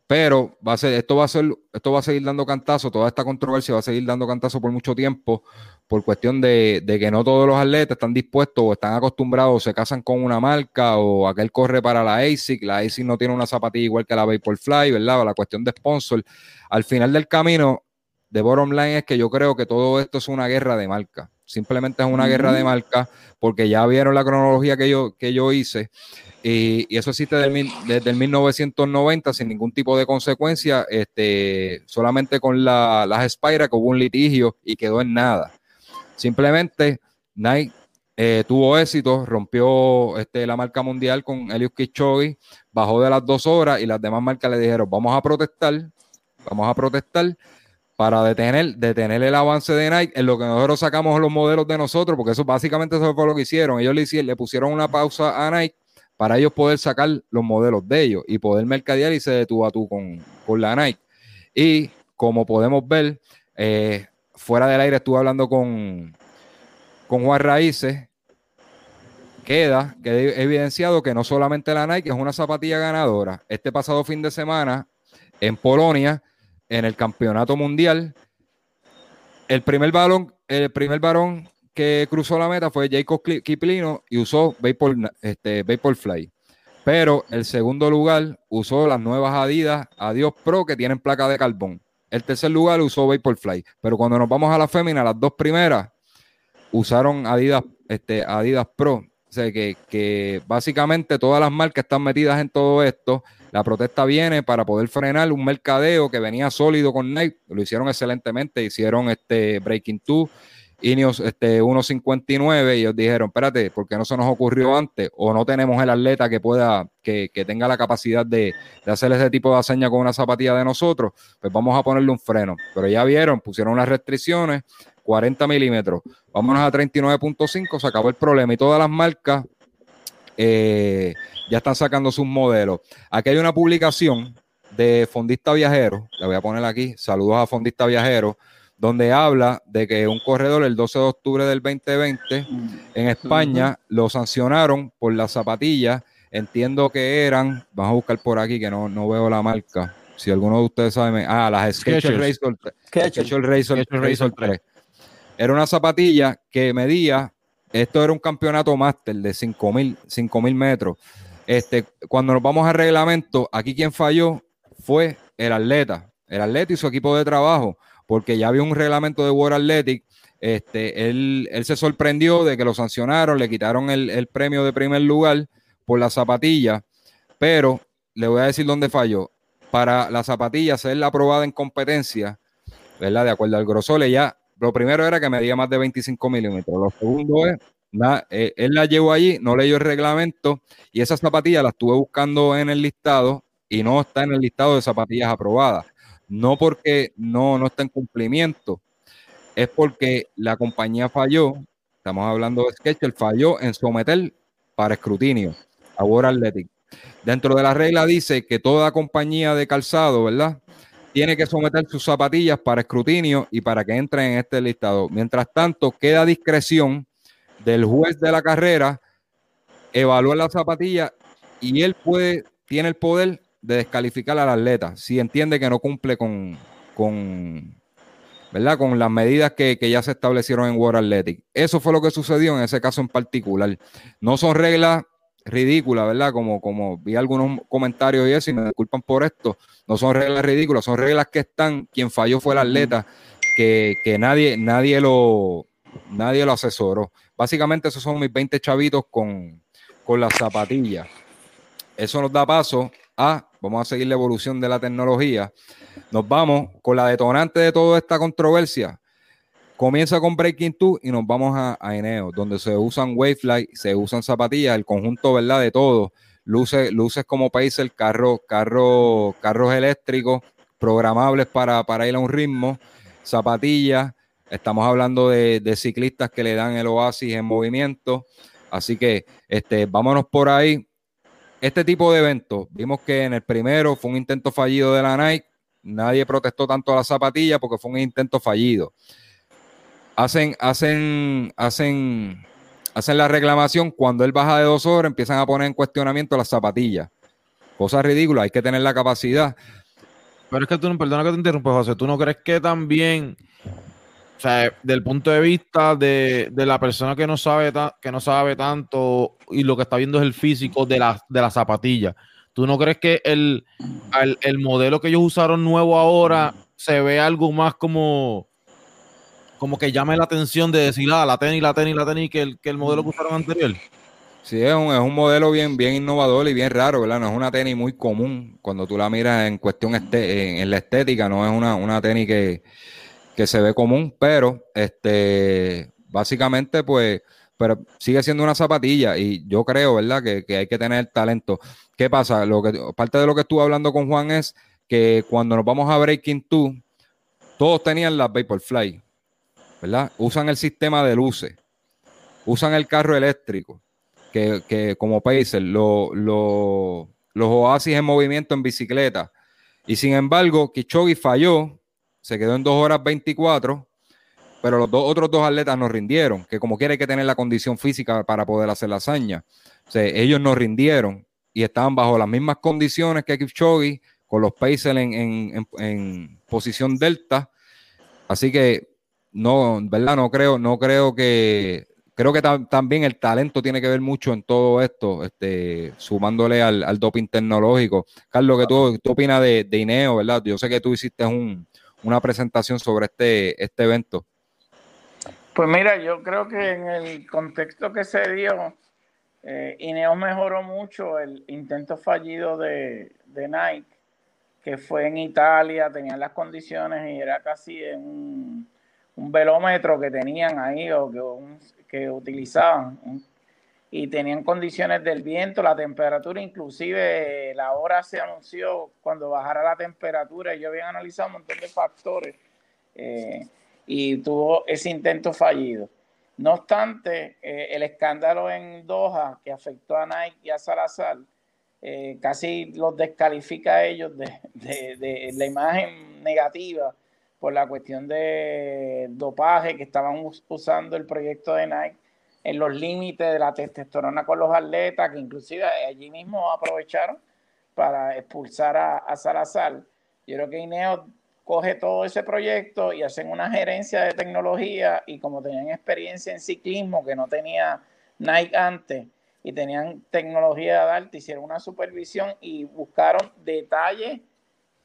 pero va a ser, esto va a ser, esto va a seguir dando cantazo, toda esta controversia va a seguir dando cantazo por mucho tiempo, por cuestión de, que no todos los atletas están dispuestos o están acostumbrados, o se casan con una marca, o aquel corre para la ASIC, la ASIC no tiene una zapatilla igual que la Vaporfly, ¿verdad? O la cuestión de sponsor. Al final del camino, de bottom line es que yo creo que todo esto es una guerra de marca. Simplemente es una guerra de marca porque ya vieron la cronología que yo, que yo hice y, eso existe desde, el 1990 sin ningún tipo de consecuencia, este, solamente con las Spira que hubo un litigio y quedó en nada. Simplemente Nike eh, tuvo éxito, rompió este, la marca mundial con Eliud Kipchoge, bajó de las dos horas y las demás marcas le dijeron, vamos a protestar, vamos a protestar para detener, detener el avance de Nike en lo que nosotros sacamos los modelos de nosotros, porque eso básicamente eso fue lo que hicieron. Ellos le, hicieron, le pusieron una pausa a Nike para ellos poder sacar los modelos de ellos y poder mercadear y se detuvo a tú con, la Nike. Y como podemos ver, eh, fuera del aire estuve hablando con, con Juan Raíces, queda, evidenciado que no solamente la Nike es una zapatilla ganadora. Este pasado fin de semana en Polonia, en el campeonato mundial, el primer balón, el primer varón que cruzó la meta fue Jacob Kiplino y usó Vapor, este, Vaporfly. Pero el segundo lugar usó las nuevas Adidas Adios Pro que tienen placa de carbón. El tercer lugar usó Vaporfly. Pero cuando nos vamos a la fémina, las dos primeras usaron Adidas, este, Adidas Pro. O sea que, que básicamente todas las marcas están metidas en todo esto. La protesta viene para poder frenar un mercadeo que venía sólido con Nike. Lo hicieron excelentemente. Hicieron este Breaking Two Ineos este, 1.59 y ellos dijeron, espérate, ¿por qué no se nos ocurrió antes? O no tenemos el atleta que pueda, que, tenga la capacidad de, hacer ese tipo de hazaña con una zapatilla de nosotros, pues vamos a ponerle un freno. Pero ya vieron, pusieron las restricciones, 40 milímetros, vámonos a 39.5, se acabó el problema y todas las marcas eh, ya están sacando sus modelos. Aquí hay una publicación de Fondista Viajero, la voy a poner aquí, saludos a Fondista Viajero donde habla de que un corredor el 12 de octubre del 2020 en España lo sancionaron por las zapatillas. Entiendo que eran, vamos a buscar por aquí que no, no veo la marca. Si alguno de ustedes sabe, ah, las Skechers Razor, Razor, 3. Era una zapatilla que medía, esto era un campeonato máster de 5000 mil metros. Este, cuando nos vamos al reglamento, aquí quien falló fue el atleta, el atleta y su equipo de trabajo porque ya había un reglamento de World Athletic. Este, él, se sorprendió de que lo sancionaron, le quitaron el, premio de primer lugar por la zapatilla, pero le voy a decir dónde falló. Para la zapatilla ser aprobada en competencia, ¿verdad? De acuerdo al grosor, ya lo primero era que medía más de 25 milímetros. Lo segundo es, eh, él la llevó allí, no leyó el reglamento y esa zapatilla la estuve buscando en el listado y no está en el listado de zapatillas aprobadas no porque no, no está en cumplimiento, es porque la compañía falló, estamos hablando de Sketcher, falló en someter para escrutinio a World Athletic. Dentro de la regla dice que toda compañía de calzado, ¿verdad? Tiene que someter sus zapatillas para escrutinio y para que entren en este listado. Mientras tanto, queda discreción del juez de la carrera evaluar la zapatilla y él puede, tiene el poder de descalificar al atleta si entiende que no cumple con, con, ¿verdad? con las medidas que, ya se establecieron en World Athletic. Eso fue lo que sucedió en ese caso en particular. No son reglas ridículas, ¿verdad? Como, como vi algunos comentarios y eso, y me disculpan por esto, no son reglas ridículas, son reglas que están, quien falló fue el atleta, que, nadie, nadie lo, nadie lo asesoró. Básicamente esos son mis 20 chavitos con, con las zapatillas. Eso nos da paso a vamos a seguir la evolución de la tecnología. Nos vamos con la detonante de toda esta controversia. Comienza con Breaking 2 y nos vamos a, a donde se usan Wavefly, se usan zapatillas, el conjunto, ¿verdad? De todo. Luces, luces como Pacer, carro, carro, carros eléctricos programables para, para ir a un ritmo, zapatillas. Estamos hablando de, de, ciclistas que le dan el oasis en movimiento. Así que este, vámonos por ahí este tipo de eventos, vimos que en el primero fue un intento fallido de la Nike, nadie protestó tanto a la zapatilla porque fue un intento fallido. Hacen, hacen, hacen, hacen la reclamación cuando él baja de dos horas, empiezan a poner en cuestionamiento las zapatillas. Cosa ridícula, hay que tener la capacidad. Pero es que tú, perdona que te interrumpa, José, ¿tú no crees que también, o sea, del punto de vista de, la persona que no sabe que no sabe tanto y lo que está viendo es el físico de la, de la zapatilla, ¿tú no crees que el, el, modelo que ellos usaron nuevo ahora se ve algo más como como que llame la atención de decir, ah, la tenis, la tenis, la tenis, que el, que el modelo que usaron anterior? Sí, es un, es un modelo bien, bien innovador y bien raro, ¿verdad? No es una tenis muy común cuando tú la miras en cuestión este, en, la estética, no es una, una tenis que, se ve común, pero este básicamente pues pero sigue siendo una zapatilla y yo creo, ¿verdad? Que, hay que tener talento. ¿Qué pasa? Lo que, parte de lo que estuve hablando con Juan es que cuando nos vamos a Breaking 2, todos tenían las Vaporfly, ¿verdad? Usan el sistema de luces, usan el carro eléctrico, que, como Pacer, los oasis en movimiento en bicicleta. Y sin embargo, Kichogi falló, se quedó en 2 horas 24, pero los dos, otros dos atletas no rindieron, que como quiere hay que tener la condición física para poder hacer la hazaña. Ellos no rindieron y estaban bajo las mismas condiciones que Kipchoge, con los Pacers en, posición delta. Así que no, ¿verdad? No creo, no creo que creo que también el talento tiene que ver mucho en todo esto, este, sumándole al, doping tecnológico. Carlos, ¿qué tú, opinas de, INEO, verdad? Yo sé que tú hiciste una presentación sobre este, este evento. Pues mira, yo creo que en el contexto que se dio, eh, INEO mejoró mucho el intento fallido de, Nike, que fue en Italia, tenían las condiciones y era casi un, un velómetro que tenían ahí o que un, que utilizaban y tenían condiciones del viento, la temperatura, inclusive la hora se anunció cuando bajara la temperatura. Ellos habían analizado un montón de factores eh, y tuvo ese intento fallido. No obstante, eh, el escándalo en Doha que afectó a Nike y a Salazar eh, casi los descalifica a ellos de, de la imagen negativa por la cuestión de dopaje que estaban usando el proyecto de Nike en los límites de la testosterona con los atletas, que inclusive allí mismo aprovecharon para expulsar a, Salazar. Yo creo que Ineo coge todo ese proyecto y hacen una gerencia de tecnología y como tenían experiencia en ciclismo que no tenía Nike antes y tenían tecnología de alta, hicieron una supervisión y buscaron detalles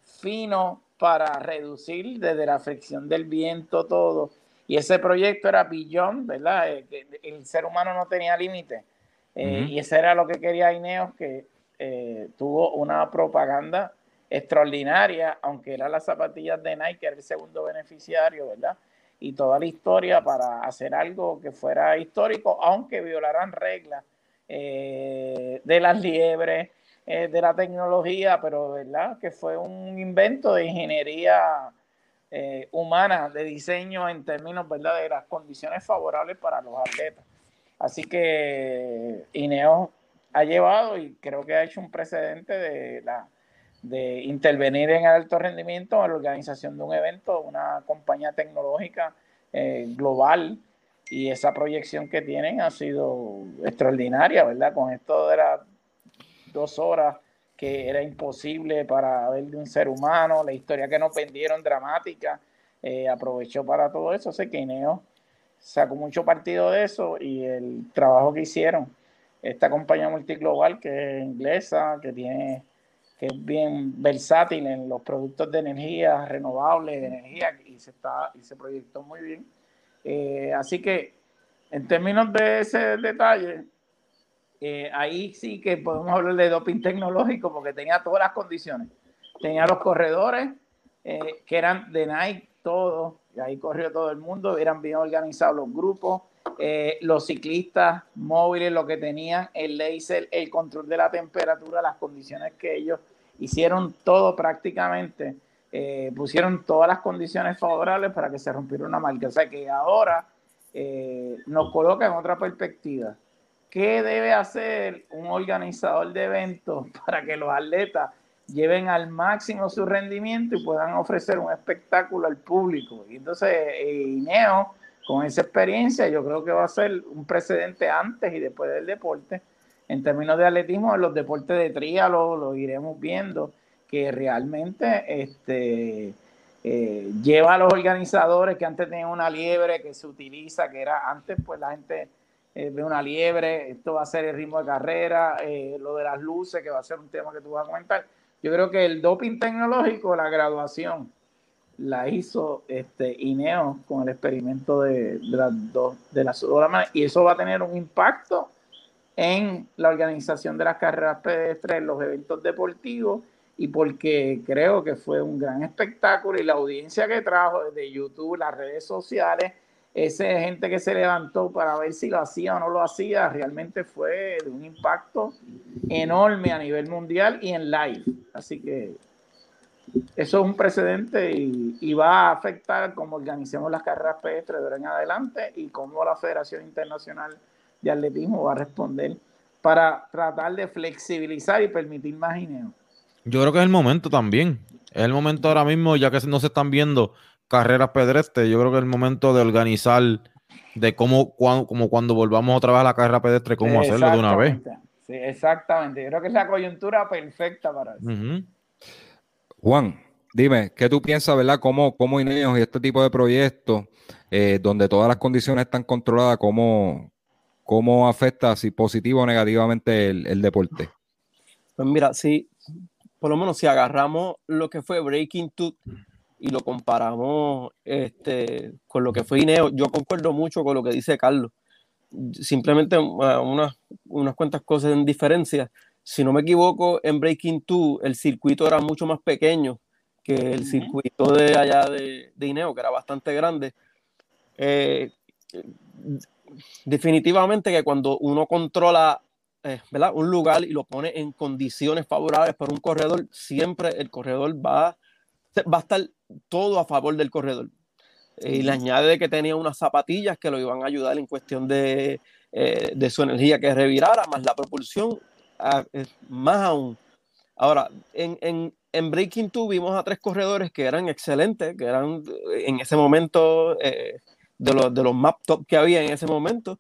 finos para reducir desde la fricción del viento todo. Y ese proyecto era billón, ¿verdad? Eh, el ser humano no tenía límite. Eh, y ese era lo que quería Ineos, que eh, tuvo una propaganda extraordinaria, aunque eran las zapatillas de Nike, era el segundo beneficiario, ¿verdad? Y toda la historia para hacer algo que fuera histórico, aunque violaran reglas de las liebres, eh, de la tecnología, pero verdad que fue un invento de ingeniería eh, humana, de diseño en términos ¿verdad? de las condiciones favorables para los atletas. Así que INEO ha llevado y creo que ha hecho un precedente de, la, de intervenir en alto rendimiento en la organización de un evento, una compañía tecnológica eh, global y esa proyección que tienen ha sido extraordinaria, ¿verdad? Con esto de la dos horas que era imposible para ver de un ser humano, la historia que nos vendieron dramática, eh, aprovechó para todo eso. Sé que Ineo sacó mucho partido de eso y el trabajo que hicieron. Esta compañía multiglobal que es inglesa, que tiene que es bien versátil en los productos de energía renovables, de energía, y se, está, y se proyectó muy bien. Eh, así que en términos de ese detalle, eh, ahí sí que podemos hablar de doping tecnológico porque tenía todas las condiciones. Tenía los corredores eh, que eran de Nike, todos, y ahí corrió todo el mundo, eran bien organizados los grupos, eh, los ciclistas móviles, lo que tenían, el laser, el control de la temperatura, las condiciones que ellos hicieron todo prácticamente, pusieron todas las condiciones favorables para que se rompiera una marca. O sea que ahora nos coloca en otra perspectiva ¿Qué debe hacer un organizador de eventos para que los atletas lleven al máximo su rendimiento y puedan ofrecer un espectáculo al público? Y entonces, eh, INEO, con esa experiencia, yo creo que va a ser un precedente antes y después del deporte. En términos de atletismo, en los deportes de tríalo lo iremos viendo, que realmente este, eh, lleva a los organizadores que antes tenían una liebre que se utiliza, que era antes pues la gente eh, ve una liebre, esto va a ser el ritmo de carrera, eh, lo de las luces, que va a ser un tema que tú vas a comentar. Yo creo que el doping tecnológico, la graduación, la hizo este, INEO con el experimento de, de las dos, de las y eso va a tener un impacto en la organización de las carreras pedestres, en los eventos deportivos y porque creo que fue un gran espectáculo y la audiencia que trajo desde YouTube, las redes sociales, esa gente que se levantó para ver si lo hacía o no lo hacía, realmente fue de un impacto enorme a nivel mundial y en live. Así que eso es un precedente y, va a afectar cómo organizamos las carreras pedestres de ahora en adelante y cómo la Federación Internacional de Atletismo va a responder para tratar de flexibilizar y permitir más gineo. Yo creo que es el momento también. Es el momento ahora mismo, ya que no se están viendo carreras pedestres, yo creo que es el momento de organizar de cómo, como cuando volvamos otra vez a la carrera pedestre, cómo hacerlo de una vez. Sí, exactamente. Yo creo que es la coyuntura perfecta para eso. Juan, dime, ¿qué tú piensas, verdad? ¿Cómo, cómo Ineos y este tipo de proyectos, eh, donde todas las condiciones están controladas, cómo, cómo afecta, si positivo o negativamente, el, el deporte? Pues mira, sí, por lo menos si agarramos lo que fue Breaking Tooth y lo comparamos este, con lo que fue Ineo, yo concuerdo mucho con lo que dice Carlos. Simplemente uh, unas, unas cuantas cosas en diferencia. Si no me equivoco, en Breaking 2 el circuito era mucho más pequeño que el circuito de allá de, de Ineo, que era bastante grande. Eh, definitivamente que cuando uno controla eh, un lugar y lo pone en condiciones favorables para un corredor, siempre el corredor va, va a estar todo a favor del corredor. Y le añade que tenía unas zapatillas que lo iban a ayudar en cuestión de, eh, de su energía que revirara, más la propulsión, más aún. Ahora, en, en, en Breaking 2 vimos a tres corredores que eran excelentes, que eran en ese momento eh, de, los, de los map top que había en ese momento.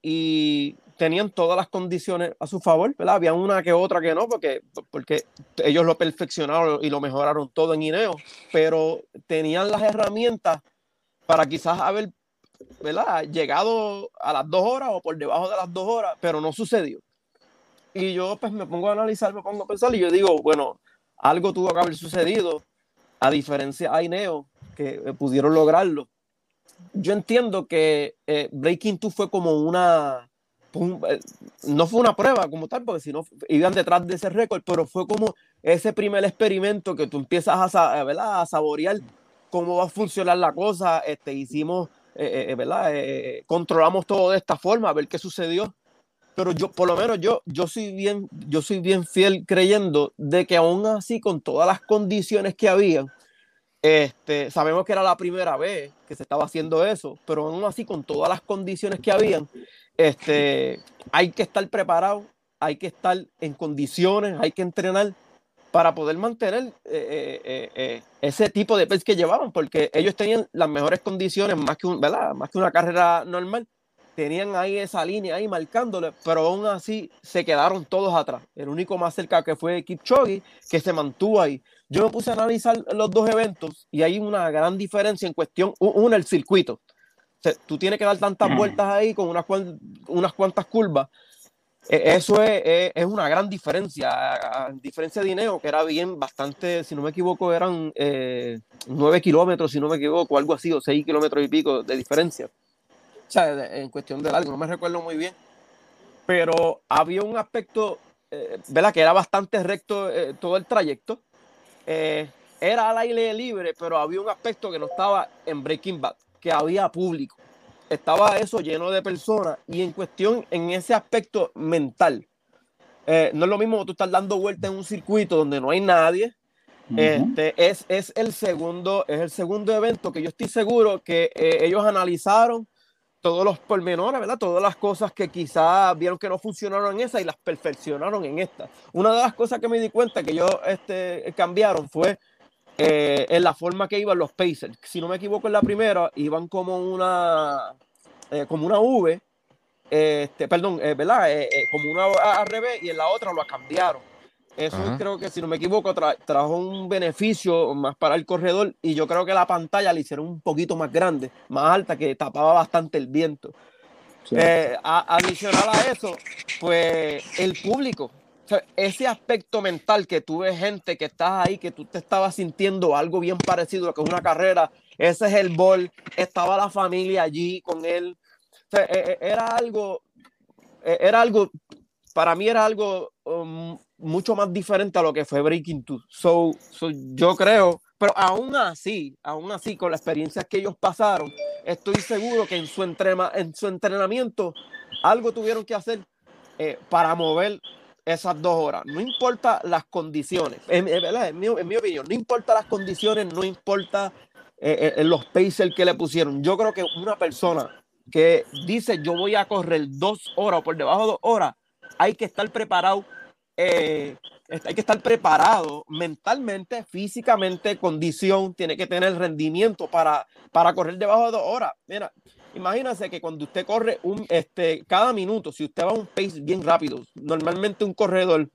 y tenían todas las condiciones a su favor, ¿verdad? Había una que otra que no, porque, porque ellos lo perfeccionaron y lo mejoraron todo en INEO, pero tenían las herramientas para quizás haber, ¿verdad? Llegado a las dos horas o por debajo de las dos horas, pero no sucedió. Y yo pues me pongo a analizar, me pongo a pensar y yo digo, bueno, algo tuvo que haber sucedido, a diferencia de INEO, que eh, pudieron lograrlo. Yo entiendo que eh, Breaking 2 fue como una eh, no fue una prueba como tal, porque si no iban detrás de ese récord, pero fue como ese primer experimento que tú empiezas a, ¿verdad? a saborear cómo va a funcionar la cosa. Este, hicimos, eh, eh, ¿verdad? controlamos todo de esta forma, a ver qué sucedió. Pero yo, por lo menos yo, yo soy bien, yo soy bien fiel creyendo de que aún así, con todas las condiciones que habían, este, sabemos que era la primera vez que se estaba haciendo eso, pero aún así, con todas las condiciones que habían, este, hay que estar preparado, hay que estar en condiciones, hay que entrenar para poder mantener eh, eh, eh, ese tipo de pez que llevaban, porque ellos tenían las mejores condiciones, más que, un, ¿verdad? más que una carrera normal, tenían ahí esa línea ahí marcándole, pero aún así se quedaron todos atrás. El único más cerca que fue Kipchoge, que se mantuvo ahí. Yo me puse a analizar los dos eventos y hay una gran diferencia en cuestión, uno, el circuito tú tienes que dar tantas vueltas ahí con unas, unas cuantas curvas. E, eso es, es, una gran diferencia. A, diferencia de dinero que era bien bastante, si no me equivoco, eran eh, 9 kilómetros, si no me equivoco, algo así, o 6 kilómetros y pico de diferencia. O sea, en cuestión de algo, no me recuerdo muy bien. Pero había un aspecto, eh, ¿verdad? Que era bastante recto eh, todo el trayecto. Eh, era al aire libre, pero había un aspecto que no estaba en Breaking Bad que había público. Estaba eso lleno de personas y en cuestión, en ese aspecto mental, eh, no es lo mismo que tú estás dando vuelta en un circuito donde no hay nadie. este, es, es, el segundo, es el segundo evento que yo estoy seguro que eh, ellos analizaron todos los pormenores, ¿verdad? Todas las cosas que quizás vieron que no funcionaron en esa y las perfeccionaron en esta. Una de las cosas que me di cuenta que yo este, cambiaron fue eh, en la forma que iban los Pacers. Si no me equivoco, en la primera iban como una, eh, como una V, este, perdón, eh, ¿verdad? como una al revés y en la otra lo cambiaron. eso Ajá. creo que, si no me equivoco, tra- trajo un beneficio más para el corredor y yo creo que la pantalla la hicieron un poquito más grande, más alta, que tapaba bastante el viento. Sí. Eh, adicional a eso, pues el público, sea, ese aspecto mental que tú ves gente que estás ahí, que tú te estabas sintiendo algo bien parecido a que es una carrera, ese es el bol, estaba la familia allí con él, o sea, e- e- era algo, e- era algo, para mí era algo um, mucho más diferente a lo que fue Breaking Two. So, so, yo creo, pero aún así, aún así, con las experiencias que ellos pasaron, estoy seguro que en su, entrema- en su entrenamiento algo tuvieron que hacer eh, para mover esas dos horas. No importa las condiciones, en, en mi, opinión, no importa las condiciones, no importa eh, eh, los pacers que le pusieron. Yo creo que una persona que dice yo voy a correr dos horas o por debajo de dos horas, hay que estar preparado. eh, hay que estar preparado mentalmente, físicamente, condición, tiene que tener rendimiento para, para correr debajo de dos horas. Mira, imagínense que cuando usted corre un, este, cada minuto, si usted va a un pace bien rápido, normalmente un corredor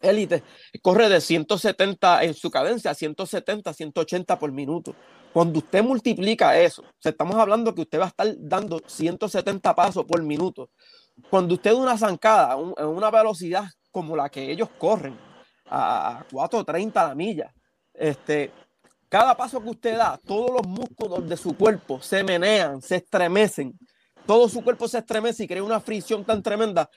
élite corre de 170 en su cadencia, 170, 180 por minuto. Cuando usted multiplica eso, estamos hablando que usted va a estar dando 170 pasos por minuto. Cuando usted da una zancada un- en una velocidad como la que ellos corren, a, a 4.30 a la milla, este, cada paso que usted da, todos los músculos de su cuerpo se menean, se estremecen, todo su cuerpo se estremece y crea una fricción tan tremenda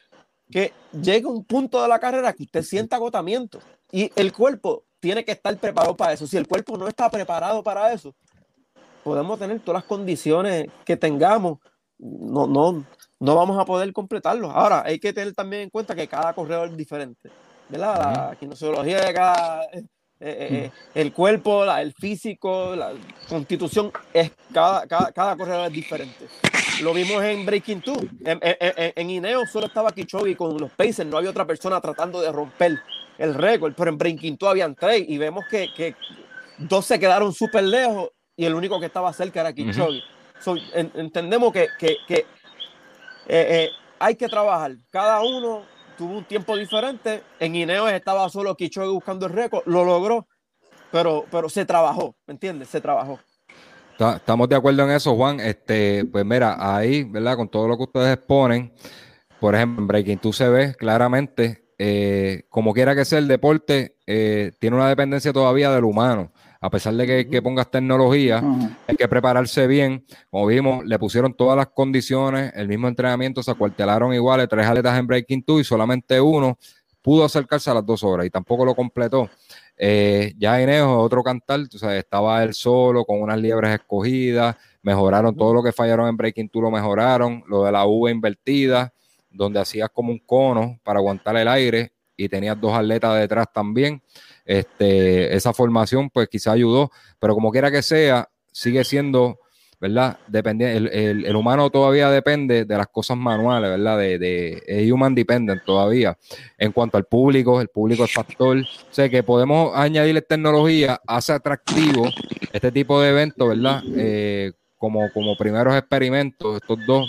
que llega un punto de la carrera que usted siente agotamiento y el cuerpo tiene que estar preparado para eso. Si el cuerpo no está preparado para eso, podemos tener todas las condiciones que tengamos, no, no, no vamos a poder completarlo. Ahora, hay que tener también en cuenta que cada corredor es diferente, ¿verdad? La kinesiología de cada, eh, eh, eh, el cuerpo, la- el físico, la constitución, es, cada, cada, cada corredor es diferente. Lo vimos en Breaking Two. En, en, Ineo solo estaba Kichogi con los Pacers, no había otra persona tratando de romper el récord, pero en Breaking Two habían tres y vemos que, que dos se quedaron súper lejos y el único que estaba cerca era Kichogi. So, en- entendemos que, que- que, eh, eh, hay que trabajar. Cada uno tuvo un tiempo diferente. En Ineos estaba solo Kichogi buscando el récord, lo logró, pero, pero se trabajó, ¿me entiendes? Se trabajó. Ta- Estamos de acuerdo en eso, Juan. Este, pues mira, ahí, ¿verdad? Con todo lo que ustedes exponen, por ejemplo, en Breaking Two se ve claramente, eh, como quiera que sea el deporte, eh, tiene una dependencia todavía del humano. A pesar de que, que pongas tecnología, hay que prepararse bien. Como vimos, le pusieron todas las condiciones, el mismo entrenamiento, se acuartelaron iguales, tres atletas en Breaking Two y solamente uno pudo acercarse a las dos horas y tampoco lo completó. Eh, ya Ineos, otro cantar, tú sabes, estaba él solo con unas liebres escogidas, mejoraron todo lo que fallaron en Breaking Two, lo mejoraron, lo de la V invertida, donde hacías como un cono para aguantar el aire y tenías dos atletas detrás también. Este, esa formación, pues quizá ayudó, pero como quiera que sea, sigue siendo, ¿verdad? Dependiente, el, el- humano todavía depende de las cosas manuales, ¿verdad? De, de human dependent todavía. En cuanto al público, el público es factor. O sea, que podemos añadirle tecnología, hace atractivo este tipo de eventos, ¿verdad? Eh, como, como primeros experimentos, estos dos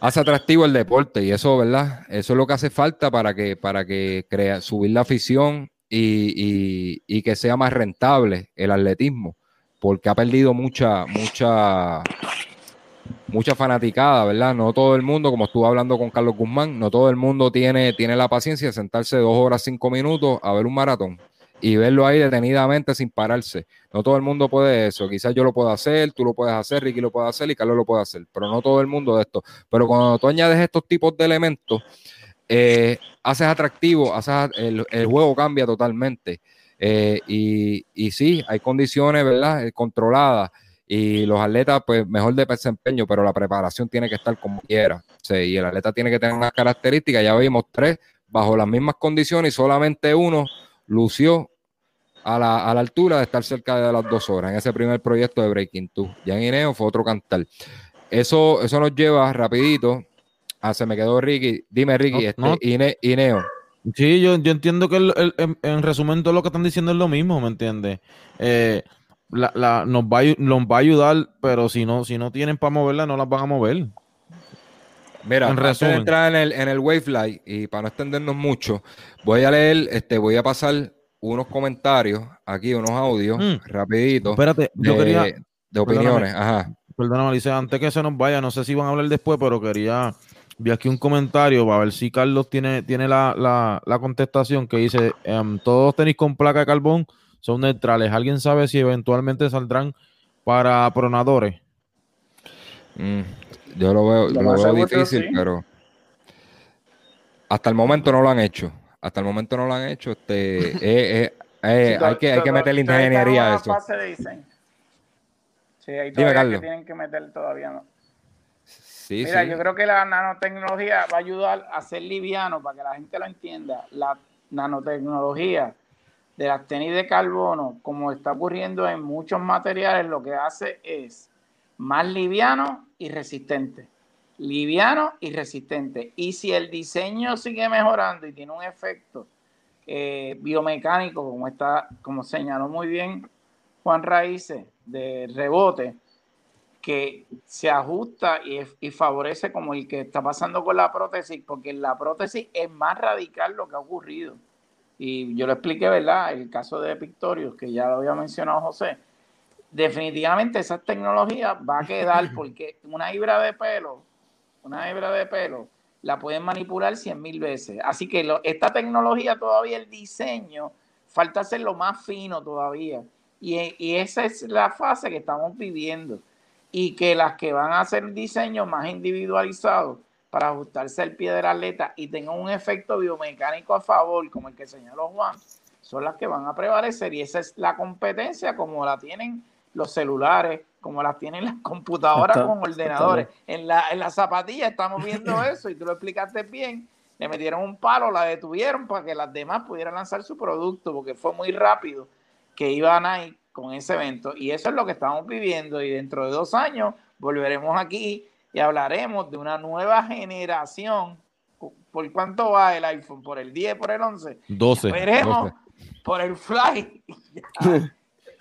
hace atractivo el deporte y eso, ¿verdad? Eso es lo que hace falta para que, para que crea, subir la afición y, y- que sea más rentable el atletismo, porque ha perdido mucha, mucha, mucha fanaticada, ¿verdad? No todo el mundo, como estuve hablando con Carlos Guzmán, no todo el mundo tiene, tiene la paciencia de sentarse dos horas, cinco minutos a ver un maratón y verlo ahí detenidamente sin pararse. No todo el mundo puede eso. Quizás yo lo puedo hacer, tú lo puedes hacer, Ricky lo puede hacer y Carlos lo puede hacer, pero no todo el mundo de esto. Pero cuando tú añades estos tipos de elementos, eh, haces atractivo, el, juego cambia totalmente. Eh, y, sí, hay condiciones, ¿verdad? Eh, controladas y los atletas, pues mejor de desempeño, pero la preparación tiene que estar como quiera. Sí, y el atleta tiene que tener unas características. Ya vimos tres bajo las mismas condiciones y solamente uno lució a la, a la altura de estar cerca de las dos horas en ese primer proyecto de Breaking Two. Ya en Ineo fue otro cantar. Eso, eso nos lleva rapidito. Ah, se me quedó Ricky. Dime, Ricky, No, este, no. Ine- Ineo. Sí, yo, yo entiendo que el- el- en, en resumen todo lo que están diciendo es lo mismo, ¿me entiendes? Eh, la, la- nos, va, nos va a ayudar, pero si no, si no tienen para moverla, no las van a mover. Mira, En antes de resumen. entrar en el, en el Wavelight y para no extendernos mucho, voy a leer, este, voy a pasar unos comentarios aquí, unos audios, Mm. rapidito, Espérate, yo de, quería, de opiniones. Ajá. perdóname, Alicia, antes que se nos vaya, no sé si van a hablar después, pero quería, vi aquí un comentario para ver si Carlos tiene, tiene la, la, la contestación que dice, em, todos los tenis con placa de carbón son neutrales. ¿Alguien sabe si eventualmente saldrán para pronadores? Mm, yo lo veo, Lo veo difícil, sí. pero hasta el momento no lo han hecho. Hasta el momento no lo han hecho. Este, eh, eh, eh, Sí, hay que, hay que meterle todavía ingeniería a eso. la fase de. Sí, hay Dime, todavía que Carlos. tienen que meter todavía, ¿no? Sí, Mira, sí. yo creo que la nanotecnología va a ayudar a ser liviano para que la gente lo entienda. La nanotecnología de las tenis de carbono, como está ocurriendo en muchos materiales, lo que hace es más liviano y resistente. Liviano y resistente. Y si el diseño sigue mejorando y tiene un efecto eh, biomecánico, como está, como señaló muy bien Juan Raíces, de rebote, que se ajusta y, y favorece como el que está pasando con la prótesis, porque la prótesis es más radical lo que ha ocurrido. Y yo lo expliqué, ¿verdad? El caso de Pictorius, que ya lo había mencionado José. Definitivamente esa tecnología va a quedar porque una hebra de pelo, una hebra de pelo, la pueden manipular cien mil veces. Así que lo- esta tecnología todavía, el diseño, falta hacerlo más fino todavía. Y, y esa es la fase que estamos viviendo y que las que van a hacer diseños más individualizados para ajustarse al pie del atleta y tengan un efecto biomecánico a favor, como el que señaló Juan, son las que van a prevalecer y esa es la competencia como la tienen los celulares, como las tienen las computadoras Está- con ordenadores. En la, en la zapatilla estamos viendo eso y tú lo explicaste bien. Le metieron un palo, la detuvieron para que las demás pudieran lanzar su producto porque fue muy rápido que iba Nike con ese evento. Y eso es lo que estamos viviendo. Y dentro de dos años volveremos aquí y hablaremos de una nueva generación. ¿Por cuánto va el iPhone? ¿Por el 10, por el 11? 12. Veremos por el Fly.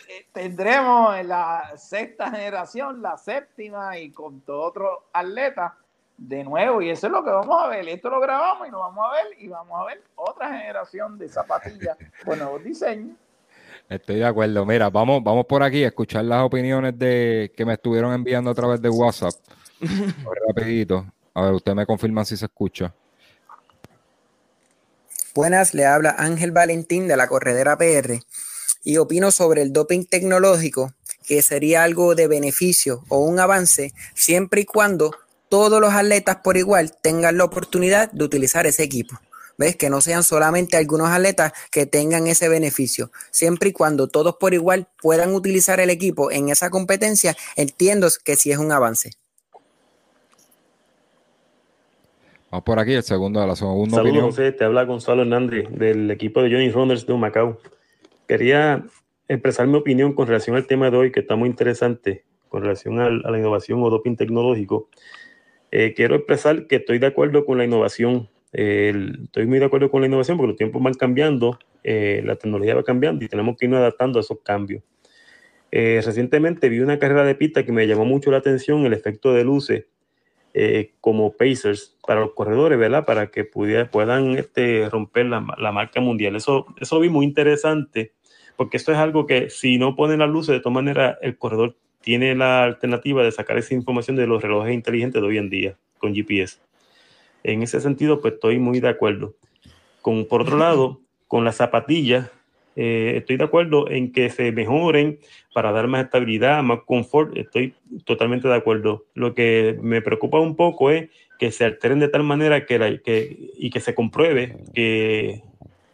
Eh, Tendremos en la sexta generación, la séptima y con todo otro atleta de nuevo. Y eso es lo que vamos a ver. Esto lo grabamos y lo vamos a ver y vamos a ver otra generación de zapatillas con nuevos diseños. Estoy de acuerdo. Mira, vamos, vamos por aquí a escuchar las opiniones de que me estuvieron enviando a través de WhatsApp. Rapidito. A ver, usted me confirma si se escucha. Buenas, le habla Ángel Valentín de la Corredera PR y opino sobre el doping tecnológico que sería algo de beneficio o un avance siempre y cuando todos los atletas por igual tengan la oportunidad de utilizar ese equipo. ¿Ves? Que no sean solamente algunos atletas que tengan ese beneficio. Siempre y cuando todos por igual puedan utilizar el equipo en esa competencia, entiendo que sí es un avance. Vamos por aquí, el segundo de la segunda Saludos, opinión. José. Te habla Gonzalo Hernández del equipo de Johnny Runners de Macao. Quería expresar mi opinión con relación al tema de hoy, que está muy interesante, con relación al- a la innovación o doping tecnológico. Eh, quiero expresar que estoy de acuerdo con la innovación. Estoy muy de acuerdo con la innovación porque los tiempos van cambiando, eh, la tecnología va cambiando y tenemos que irnos adaptando a esos cambios. Eh, recientemente vi una carrera de pista que me llamó mucho la atención, el efecto de luces eh, como pacers para los corredores, ¿verdad? Para que pudiera, puedan este, romper la, la marca mundial. Eso, eso lo vi muy interesante, porque esto es algo que si no ponen las luces, de todas maneras, el corredor tiene la alternativa de sacar esa información de los relojes inteligentes de hoy en día con GPS. En ese sentido, pues estoy muy de acuerdo. Con, por otro lado, con las zapatillas, eh, estoy de acuerdo en que se mejoren para dar más estabilidad, más confort. Estoy totalmente de acuerdo. Lo que me preocupa un poco es que se alteren de tal manera que, la- que- y que se compruebe que,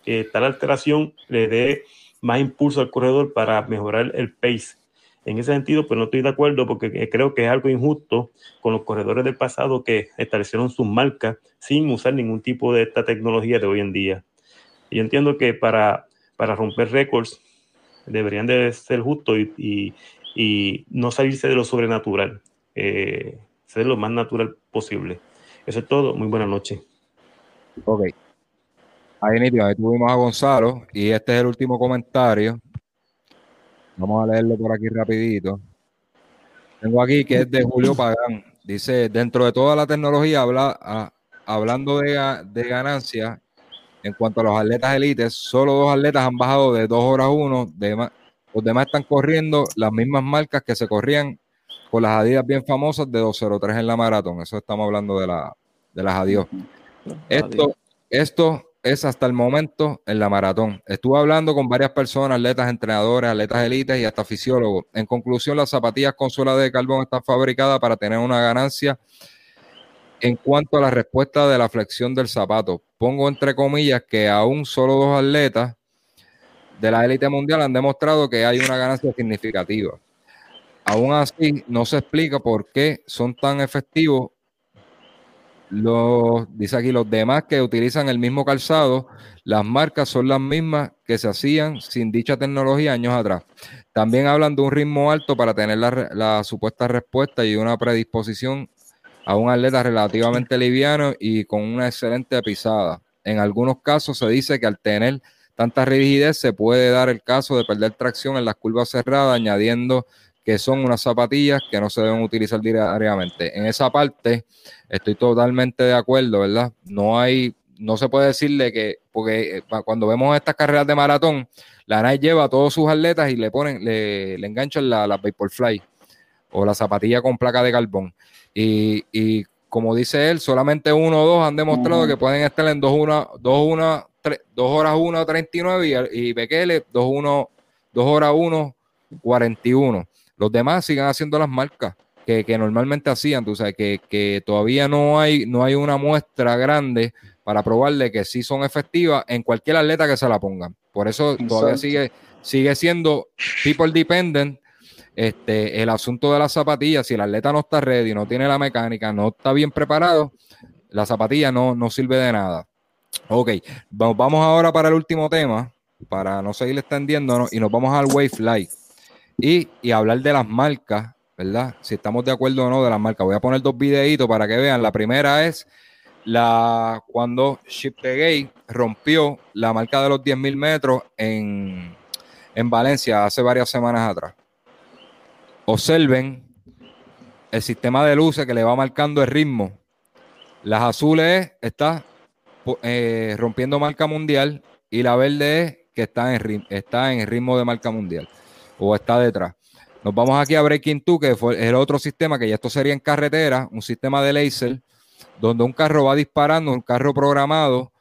que tal alteración le dé más impulso al corredor para mejorar el pace. En ese sentido, pues no estoy de acuerdo porque creo que es algo injusto con los corredores del pasado que establecieron sus marcas sin usar ningún tipo de esta tecnología de hoy en día. Yo entiendo que para, para romper récords deberían de ser justos y, y- no salirse de lo sobrenatural, eh, ser lo más natural posible. Eso es todo. Muy buena noche. Ok. Ahí, ahí tuvimos a Gonzalo y este es el último comentario. Vamos a leerlo por aquí rapidito. Tengo aquí que es de Julio Pagán. Dice, dentro de toda la tecnología, habla, a- hablando de, de ganancias, en cuanto a los atletas élites, solo dos atletas han bajado de 2 horas 1, los demás están corriendo las mismas marcas que se corrían con las Adidas bien famosas de 203 en la maratón. Eso estamos hablando de, la, de las Adidas. Esto, esto es hasta el momento en la maratón. Estuve hablando con varias personas, atletas, entrenadores, atletas élites y hasta fisiólogos. En conclusión, las zapatillas con suela de carbón están fabricadas para tener una ganancia en cuanto a la respuesta de la flexión del zapato. Pongo entre comillas que aún solo dos atletas de la élite mundial han demostrado que hay una ganancia significativa. Aún así, no se explica por qué son tan efectivos los, dice aquí, los demás que utilizan el mismo calzado, las marcas son las mismas que se hacían sin dicha tecnología años atrás. También hablan de un ritmo alto para tener la, la supuesta respuesta y una predisposición a un atleta relativamente liviano y con una excelente pisada. En algunos casos se dice que al tener tanta rigidez se puede dar el caso de perder tracción en las curvas cerradas, añadiendo que son unas zapatillas que no se deben utilizar diariamente. En esa parte estoy totalmente de acuerdo, ¿verdad? No hay, no se puede decirle que, porque eh, cuando vemos estas carreras de maratón, la Nike lleva a todos sus atletas y le ponen, le, le enganchan la, la Vaporfly o la zapatilla con placa de carbón. Y, y como dice él, solamente uno o dos han demostrado que pueden estar en 2 una, dos una, dos horas 1 39 y, y Bekele 2 1 2 horas 1 41. Los demás sigan haciendo las marcas que, que normalmente hacían, tú sabes, que, que todavía no hay, no hay una muestra grande para probarle que sí son efectivas en cualquier atleta que se la pongan. Por eso todavía sigue, sigue siendo people dependent este, el asunto de las zapatillas, si el atleta no está ready, no tiene la mecánica, no está bien preparado, la zapatilla no, no sirve de nada. Ok, va- vamos ahora para el último tema, para no seguir extendiéndonos, y nos vamos al Wavefly. Y, y hablar de las marcas, ¿verdad? Si estamos de acuerdo o no de las marcas. Voy a poner dos videitos para que vean. La primera es la cuando Chip the Gay rompió la marca de los 10.000 metros en, en Valencia hace varias semanas atrás. Observen el sistema de luces que le va marcando el ritmo. Las azules está eh, rompiendo marca mundial y la verde es que está en, está en ritmo de marca mundial o está detrás. Nos vamos aquí a Breaking 2, que fue el otro sistema, que ya esto sería en carretera, un sistema de laser, donde un carro va disparando, un carro programado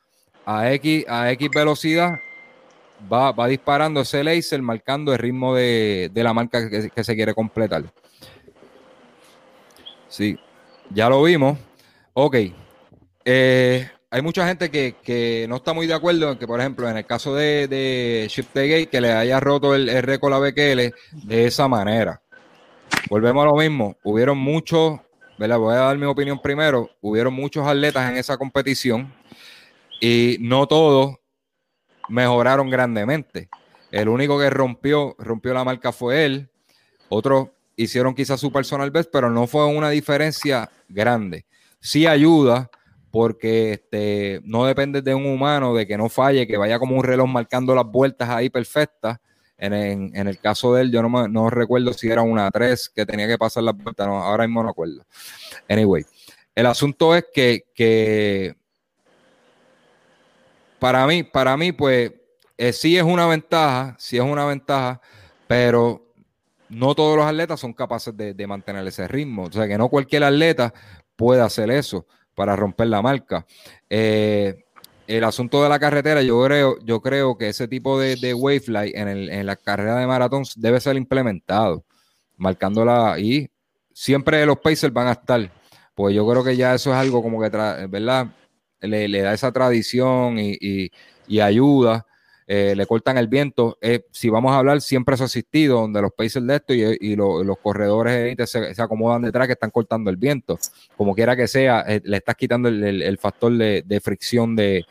a X, a X velocidad, va, va disparando ese laser, marcando el ritmo de, de la marca que, que se quiere completar. Sí, ya lo vimos. Ok. Eh, hay mucha gente que, que no está muy de acuerdo en que, por ejemplo, en el caso de, de Chip the que le haya roto el, el récord a Bekele de esa manera. Volvemos a lo mismo. Hubieron muchos, ¿verdad? Voy a dar mi opinión primero. Hubieron muchos atletas en esa competición y no todos mejoraron grandemente. El único que rompió, rompió la marca fue él. Otros hicieron quizás su personal best, pero no fue una diferencia grande. Sí ayuda porque este, no depende de un humano, de que no falle, que vaya como un reloj marcando las vueltas ahí perfectas. En, en- el caso de él, yo no, me- no recuerdo si era una 3 que tenía que pasar las vueltas, no, ahora mismo no acuerdo. Anyway, el asunto es que, que para mí, para mí, pues eh, sí es una ventaja, sí es una ventaja, pero no todos los atletas son capaces de, de mantener ese ritmo. O sea, que no cualquier atleta puede hacer eso para romper la marca. Eh, el asunto de la carretera, yo creo, yo creo que ese tipo de, de wavefly en, en la carrera de maratón debe ser implementado, marcándola y siempre los Pacers van a estar, pues yo creo que ya eso es algo como que, ¿verdad? Le, da esa tradición y ayuda, eh, le cortan el viento. Eh, si vamos a hablar, siempre eso ha existido, donde los Pacers de esto y, y lo- los corredores se, se acomodan detrás que están cortando el viento. Como quiera que sea, eh, le estás quitando el, el- el factor de, de fricción de,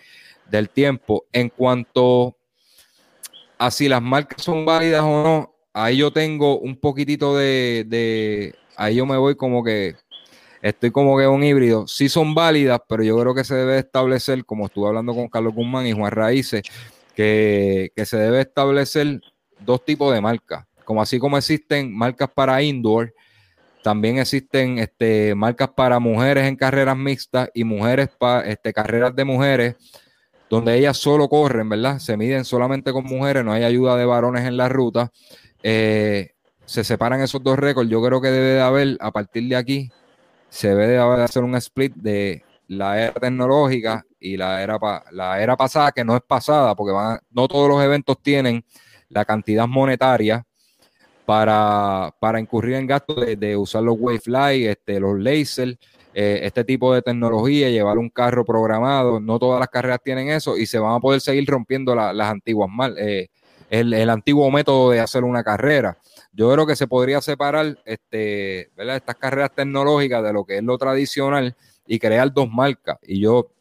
del tiempo. En cuanto a si las marcas son válidas o no, ahí yo tengo un poquitito de, de ahí yo me voy como que estoy como que un híbrido. Sí son válidas, pero yo creo que se debe establecer, como estuve hablando con Carlos Guzmán y Juan Raíces, que, se debe establecer dos tipos de marcas. Como así como existen marcas para indoor, También existen este, marcas para mujeres en carreras mixtas y mujeres para este, carreras de mujeres, donde ellas solo corren, ¿verdad? Se miden solamente con mujeres, no hay ayuda de varones en la ruta. Eh, se separan esos dos récords. Yo creo que debe de haber, a partir de aquí, se debe de hacer un split de la era tecnológica y la era, la era pasada, que no es pasada, porque van no todos los eventos tienen la cantidad monetaria para, para incurrir en gastos de, usar los Wavefly, este, los lasers, eh, este tipo de tecnología, llevar un carro programado. No todas las carreras tienen eso y se van a poder seguir rompiendo las antiguas mal, eh, el, el, antiguo método de hacer una carrera. Yo creo que se podría separar este, ¿verdad? estas carreras tecnológicas de lo que es lo tradicional y crear dos marcas. Y yo,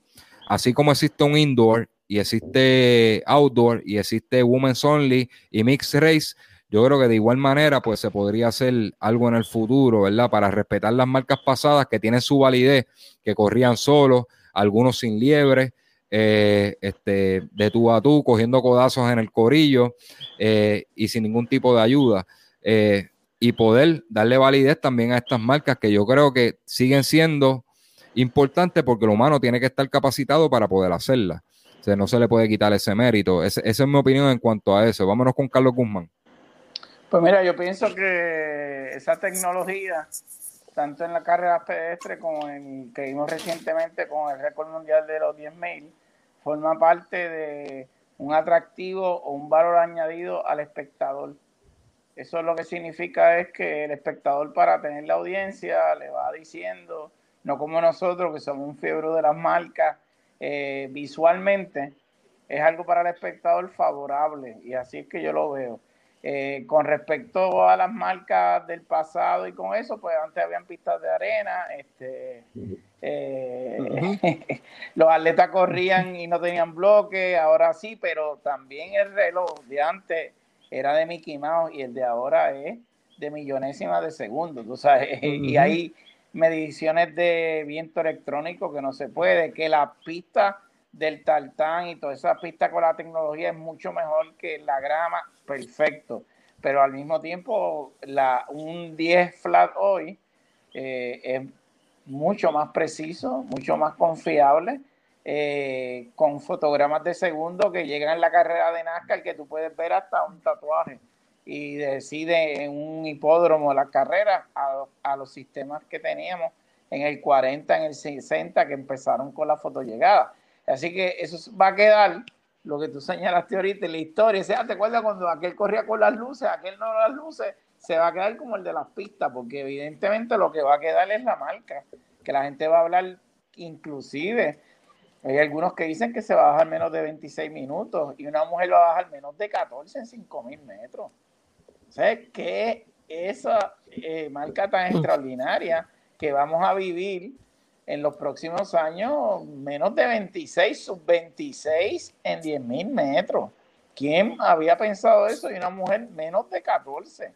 así como existe un indoor y existe outdoor y existe women's only y mixed race, yo creo que de igual manera pues se podría hacer algo en el futuro, ¿verdad? Para respetar las marcas pasadas que tienen su validez, que corrían solos, algunos sin liebre, eh, este, de tú a tú, cogiendo codazos en el corillo eh, y sin ningún tipo de ayuda. Eh, y poder darle validez también a estas marcas que yo creo que siguen siendo importantes porque el humano tiene que estar capacitado para poder hacerlas. O no se le puede quitar ese mérito. esa es mi opinión en cuanto a eso. Vámonos con Carlos Guzmán. Pues mira, yo pienso que esa tecnología, tanto en la carrera pedestre como en que vimos recientemente con el récord mundial de los 10.000, forma parte de un atractivo o un valor añadido al espectador. Eso lo que significa es que el espectador para tener la audiencia le va diciendo, no como nosotros que somos un fiebre de las marcas, eh, visualmente es algo para el espectador favorable y así es que yo lo veo. Eh, con respecto a las marcas del pasado y con eso, pues antes habían pistas de arena, este, eh, los atletas corrían y no tenían bloque, ahora sí, pero también el reloj de antes era de Mickey Mouse y el de ahora es de millonésimas de segundos, tú sabes, y hay mediciones de viento electrónico que no se puede, que la pista del tartán y toda esa pista con la tecnología es mucho mejor que la grama, perfecto, pero al mismo tiempo la, un 10 flat hoy eh, es mucho más preciso, mucho más confiable eh, con fotogramas de segundo que llegan en la carrera de NASCAR que tú puedes ver hasta un tatuaje y decide en un hipódromo la carrera a, a, los sistemas que teníamos en el 40, en el 60 que empezaron con la foto-llegada. Así que eso va a quedar, lo que tú señalaste ahorita en la historia. sea, ¿te acuerdas cuando aquel corría con las luces, aquel no las luces? Se va a quedar como el de las pistas, porque evidentemente lo que va a quedar es la marca, que la gente va a hablar inclusive hay algunos que dicen que se va a bajar menos de 26 minutos y una mujer va a bajar menos de 14 en 5000 metros. Que esa eh, marca tan extraordinaria que vamos a vivir en los próximos años, menos de 26, sub 26 en 10.000 metros. ¿Quién había pensado eso? Y una mujer menos de 14.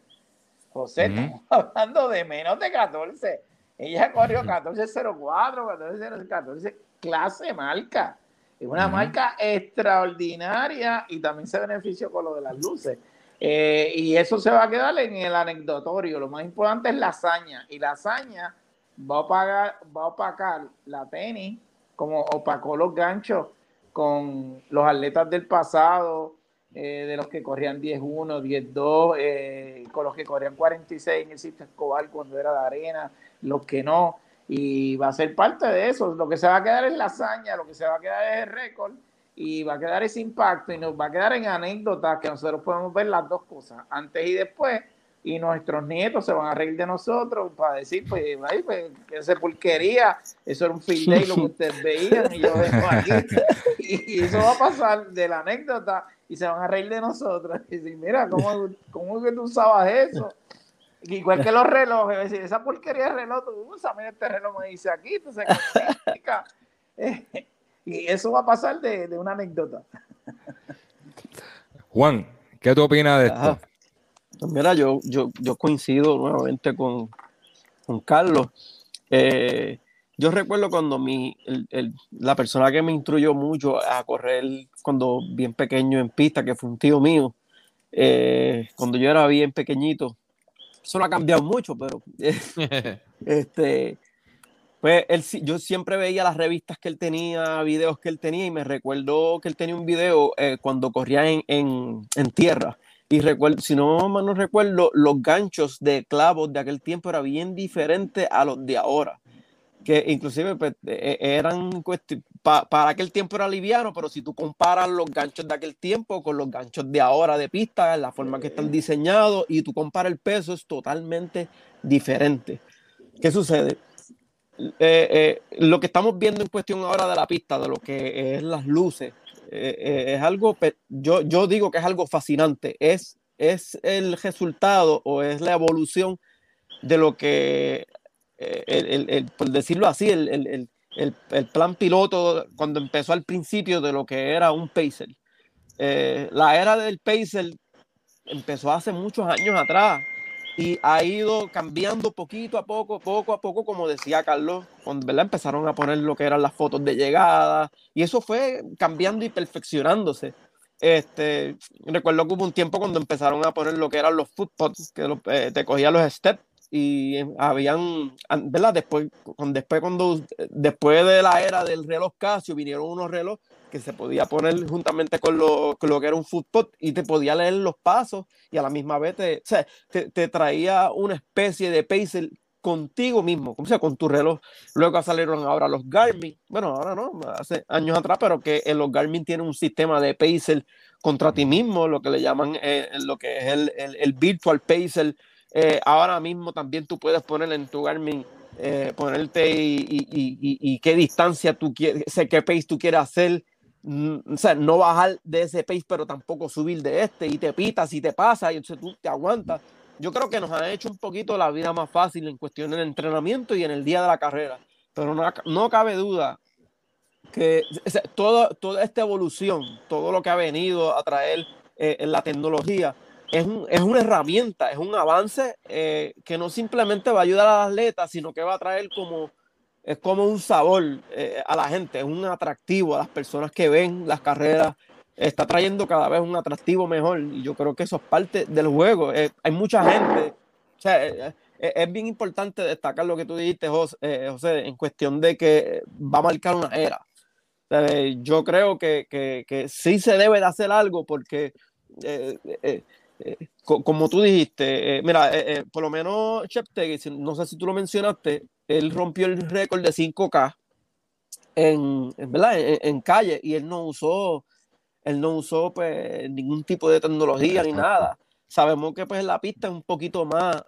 José, estamos hablando de menos de 14. Ella corrió 14.04, 14.14 clase marca. Es una marca extraordinaria y también se benefició con lo de las luces. Eh, y eso se va a quedar en el anecdotorio. Lo más importante es la hazaña. Y la hazaña va a, pagar, va a opacar la tenis, como opacó los ganchos con los atletas del pasado, eh, de los que corrían 10-1, 10-2, eh, con los que corrían 46 en el Sistema Escobar cuando era de arena, los que no y va a ser parte de eso. Lo que se va a quedar es la hazaña, lo que se va a quedar es el récord y va a quedar ese impacto y nos va a quedar en anécdotas que nosotros podemos ver las dos cosas, antes y después, y nuestros nietos se van a reír de nosotros para decir, pues, ay, pues esa porquería, eso era un field day lo que ustedes veían y yo vengo aquí. y, eso va a pasar de la anécdota y se van a reír de nosotros y decir, mira, ¿cómo, cómo que tú usabas eso? Igual que los relojes, decir, esa porquería de reloj, tú usas, mira, este reloj me dice aquí, entonces, y eso va a pasar de, de, una anécdota. Juan, ¿qué tú opinas de esto? Pues mira, yo, yo, yo coincido nuevamente con, con Carlos. Eh, yo recuerdo cuando mi, el, el, la persona que me instruyó mucho a correr cuando bien pequeño en pista, que fue un tío mío, eh, cuando yo era bien pequeñito, eso no ha cambiado mucho, pero este, pues él, yo siempre veía las revistas que él tenía, videos que él tenía, y me recuerdo que él tenía un video eh, cuando corría en, en, en, tierra. Y recuerdo, si no mal no recuerdo, los ganchos de clavos de aquel tiempo eran bien diferentes a los de ahora que inclusive pues, e, e, eran para aquel tiempo era liviano, pero si tú comparas los ganchos de aquel tiempo con los ganchos de ahora de pista, la forma que están diseñados y tú comparas el peso es totalmente diferente. ¿Qué sucede? Eh, eh, lo que estamos viendo en cuestión ahora de la pista, de lo que es las luces, eh, es algo, yo, yo digo que es algo fascinante, es, es el resultado o es la evolución de lo que el, por decirlo así, el, plan piloto cuando empezó al principio de lo que era un Pacer. Eh, la era del Pacer empezó hace muchos años atrás y ha ido cambiando poquito a poco, poco a poco, como decía Carlos, cuando ¿verdad? empezaron a poner lo que eran las fotos de llegada y eso fue cambiando y perfeccionándose. Este, recuerdo que hubo un tiempo cuando empezaron a poner lo que eran los footpots, que eh, te cogían los steps y habían, ¿verdad? Después, después, cuando, después de la era del reloj Casio, vinieron unos relojes que se podía poner juntamente con lo, con lo que era un footpot y te podía leer los pasos y a la misma vez te, te, te traía una especie de pacer contigo mismo, o sea, con tu reloj. Luego salieron ahora los Garmin, bueno, ahora no, hace años atrás, pero que en los Garmin tienen un sistema de pacer contra ti mismo, lo que le llaman eh, lo que es el, el, virtual pacer eh, ahora mismo también tú puedes poner en tu Garmin, eh, ponerte y, qué distancia tú quieres, qué pace tú quieres hacer. O sea, no bajar de ese pace, pero tampoco subir de este y te pitas y te pasa y entonces tú te aguantas. Yo creo que nos ha hecho un poquito la vida más fácil en cuestión del entrenamiento y en el día de la carrera. Pero no, no cabe duda que todo, toda esta evolución, todo lo que ha venido a traer eh, en la tecnología, es, es, una herramienta, es un avance eh, que no simplemente va a ayudar al atleta, sino que va a traer como, es como un sabor eh, a la gente, es un atractivo a las personas que ven las carreras, está trayendo cada vez un atractivo mejor y yo creo que eso es parte del juego. Eh, hay mucha gente, o sea, es bien importante destacar lo que tú dijiste, José, José, en cuestión de que va a marcar una era. yo creo que, que, que, sí se debe de hacer algo porque eh, como tú dijiste, eh, mira, eh, por lo menos Cheptegei, no sé si tú lo mencionaste, él rompió el récord de 5K en, ¿verdad? En, calle y él no usó, él no usó pues, ningún tipo de tecnología ni nada. Sabemos que pues la pista es un poquito más,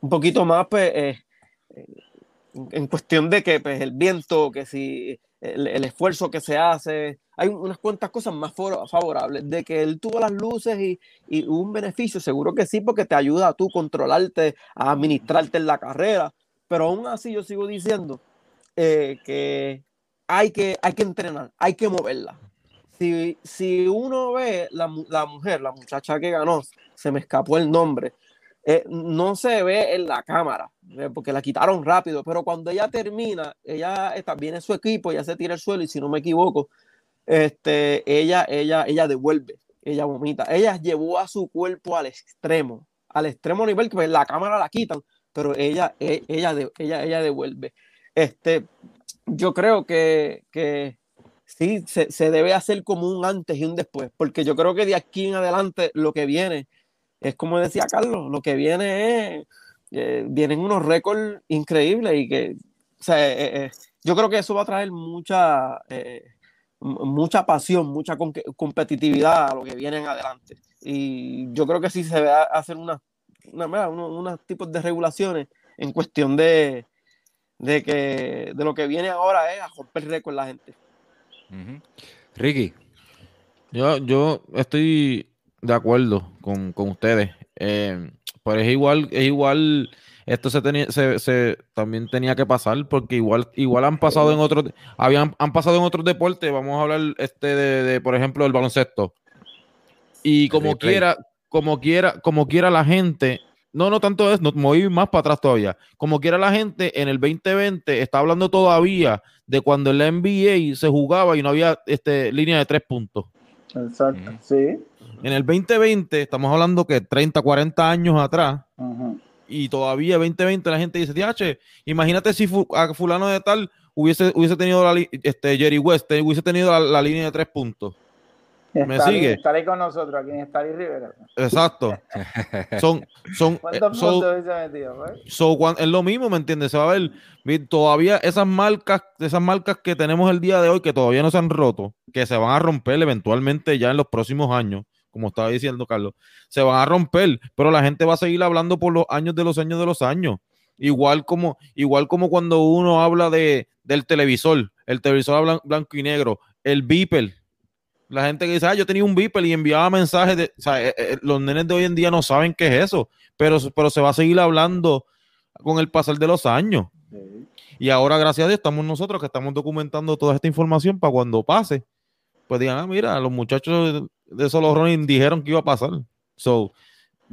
un poquito más pues, en cuestión de que pues, el viento, que si el esfuerzo que se hace, hay unas cuantas cosas más favorables. De que él tuvo las luces y, y, un beneficio, seguro que sí, porque te ayuda a tú controlarte, a administrarte en la carrera. Pero aún así yo sigo diciendo eh, que, hay que hay que entrenar, hay que moverla. Si, si uno ve la, la mujer, la muchacha que ganó, se me escapó el nombre, eh, no se ve en la cámara, eh, porque la quitaron rápido, pero cuando ella termina, ella está, viene su equipo, ya se tira el suelo y si no me equivoco, este, ella, ella, ella devuelve, ella vomita. Ella llevó a su cuerpo al extremo, al extremo nivel que pues, la cámara la quitan, pero ella, e, ella, ella, ella devuelve. Este, yo creo que, que sí, se, se, debe hacer como un antes y un después, porque yo creo que de aquí en adelante lo que viene es como decía Carlos, lo que viene es, eh, vienen unos récords increíbles y que, o sea, eh, eh, yo creo que eso va a traer mucha mucha pasión, mucha competitividad a lo que vienen adelante. Y yo creo que sí se va a hacer una, unos, tipos de regulaciones en cuestión de, de, que, de lo que viene ahora es a romper récord la gente. Ricky. Yo, yo estoy de acuerdo con, ustedes. Eh, pero es igual, es igual esto se tenía, se, también tenía que pasar porque igual, igual han pasado en otros, habían, han pasado en otros deportes. Vamos a hablar este de, por ejemplo, el baloncesto. Y como quiera, como quiera, como quiera la gente, no, no tanto es, no, moví más para atrás todavía. Como quiera la gente, en el 2020 está hablando todavía de cuando en la NBA se jugaba y no había este, línea de tres puntos. Exacto, sí. En el 2020, estamos hablando que 30, 40 años atrás, y todavía 2020 la gente dice, "Diache, imagínate si fu- a fulano de tal hubiese, hubiese tenido la, este, Jerry West, eh, hubiese tenido la, la línea de tres puntos. ¿Me sigue? Estaré con nosotros aquí en Starry Rivera. Exacto. son, son, ¿Cuántos so- puntos hubiese metido? pues? so, es lo mismo, ¿me entiendes? Se va a ver, todavía esas marcas, esas marcas que tenemos el día de hoy que todavía no se han roto, que se van a romper eventualmente ya en los próximos años, como estaba diciendo Carlos, se van a romper, pero la gente va a seguir hablando por los años de los años de los años. Igual como, igual como cuando uno habla de, del televisor, el televisor blan- blanco y negro, el beeper. La gente que dice, ah, yo tenía un beeper y enviaba mensajes de, o sea, eh, eh, los nenes de hoy en día no saben qué es eso, pero, pero se va a seguir hablando con el pasar de los años. Y ahora, gracias a Dios, estamos nosotros que estamos documentando toda esta información para cuando pase, pues digan, ah, mira, los muchachos de Solo Running dijeron que iba a pasar. So,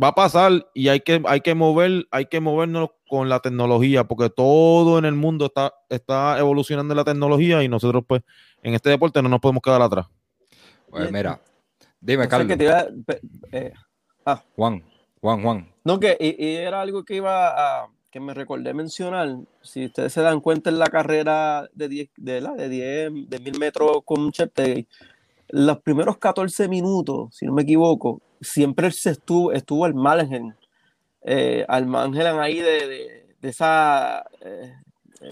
va a pasar y hay que, hay que mover, hay que movernos con la tecnología, porque todo en el mundo está, está evolucionando la tecnología y nosotros, pues, en este deporte no nos podemos quedar atrás. Pues mira, dime, Carlos. que te iba- pe- eh, Juan, Juan, Juan. No, que y, y era algo que iba a, que me recordé mencionar. Si ustedes se dan cuenta en la carrera de 10, de, la, de 10, de 1000 metros con Cheptegei, los primeros 14 minutos, si no me equivoco, siempre se estuvo, estuvo al margen, eh, al margen ahí de, de, de esa, eh,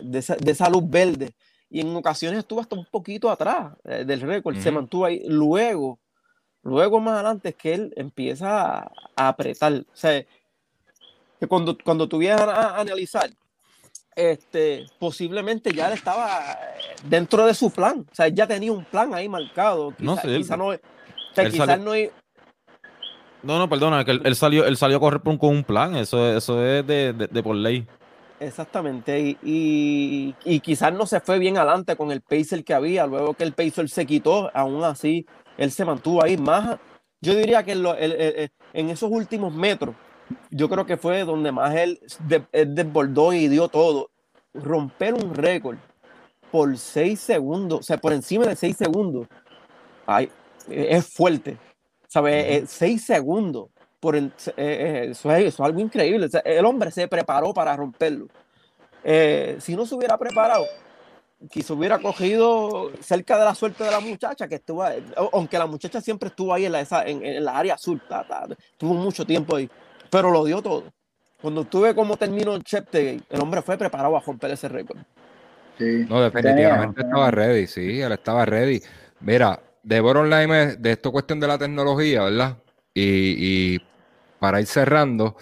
de, esa, de esa luz verde. Y en ocasiones estuvo hasta un poquito atrás eh, del récord, se mantuvo ahí. Luego, luego más adelante es que él empieza a, a apretar. O sea, que cuando, cuando tú vienes a, a analizar, este, posiblemente ya él estaba eh, dentro de su plan. O sea, él ya tenía un plan ahí marcado. Quizá, No sé, él- quizá no, o sea, él quizás salió- no No, no, perdona, que él, él salió, él salió a correr con un plan, eso, eso es de, de- de por ley. Exactamente, y, y, y quizás no se fue bien adelante con el pacer que había, luego que el pacer se quitó, aún así él se mantuvo ahí más, yo diría que en, lo- en esos últimos metros, yo creo que fue donde más él, de- él desbordó y dio todo, romper un récord por seis segundos, o sea, por encima de seis segundos, ay, es fuerte, ¿sabes? Eh, Seis segundos por el- eh, eh, eso, es, eso es algo increíble. O sea, el hombre se preparó para romperlo. Eh, si no se hubiera preparado, quizá hubiera cogido cerca de la suerte de la muchacha que estuvo, aunque la muchacha siempre estuvo ahí en la, esa- en, en la área azul, ta, ta, tuvo mucho tiempo ahí, pero lo dio todo. Cuando tuve como terminó Cheptegei, el hombre fue preparado a romper ese récord. Sí. No, definitivamente Tenía- estaba ready, sí, él estaba ready. Mira, de Bottom Line es de esto cuestión de la tecnología, ¿verdad? Y, y para ir cerrando,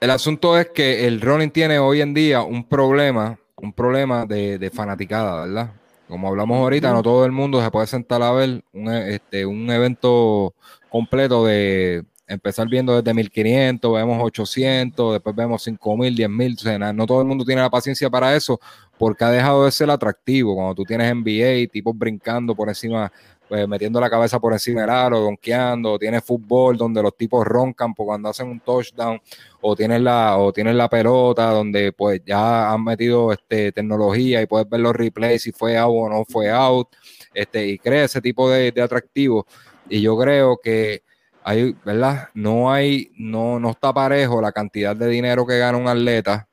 el asunto es que el running tiene hoy en día un problema, un problema de, de fanaticada, ¿verdad? Como hablamos ahorita, no todo el mundo se puede sentar a ver un, este, un evento completo de empezar viendo desde 1500, vemos 800, después vemos 5000, 10000, o sea, no todo el mundo tiene la paciencia para eso porque ha dejado de ser atractivo. Cuando tú tienes NBA, tipos brincando por encima, pues metiendo la cabeza por encima del aro, donkeando, tienes fútbol donde los tipos roncan por cuando hacen un touchdown, o tienes la, o tienes la pelota donde pues ya han metido este, tecnología y puedes ver los replays si fue out o no fue out, este, y crea ese tipo de, de atractivo. Y yo creo que hay, ¿verdad? No hay, no, no está parejo la cantidad de dinero que gana un atleta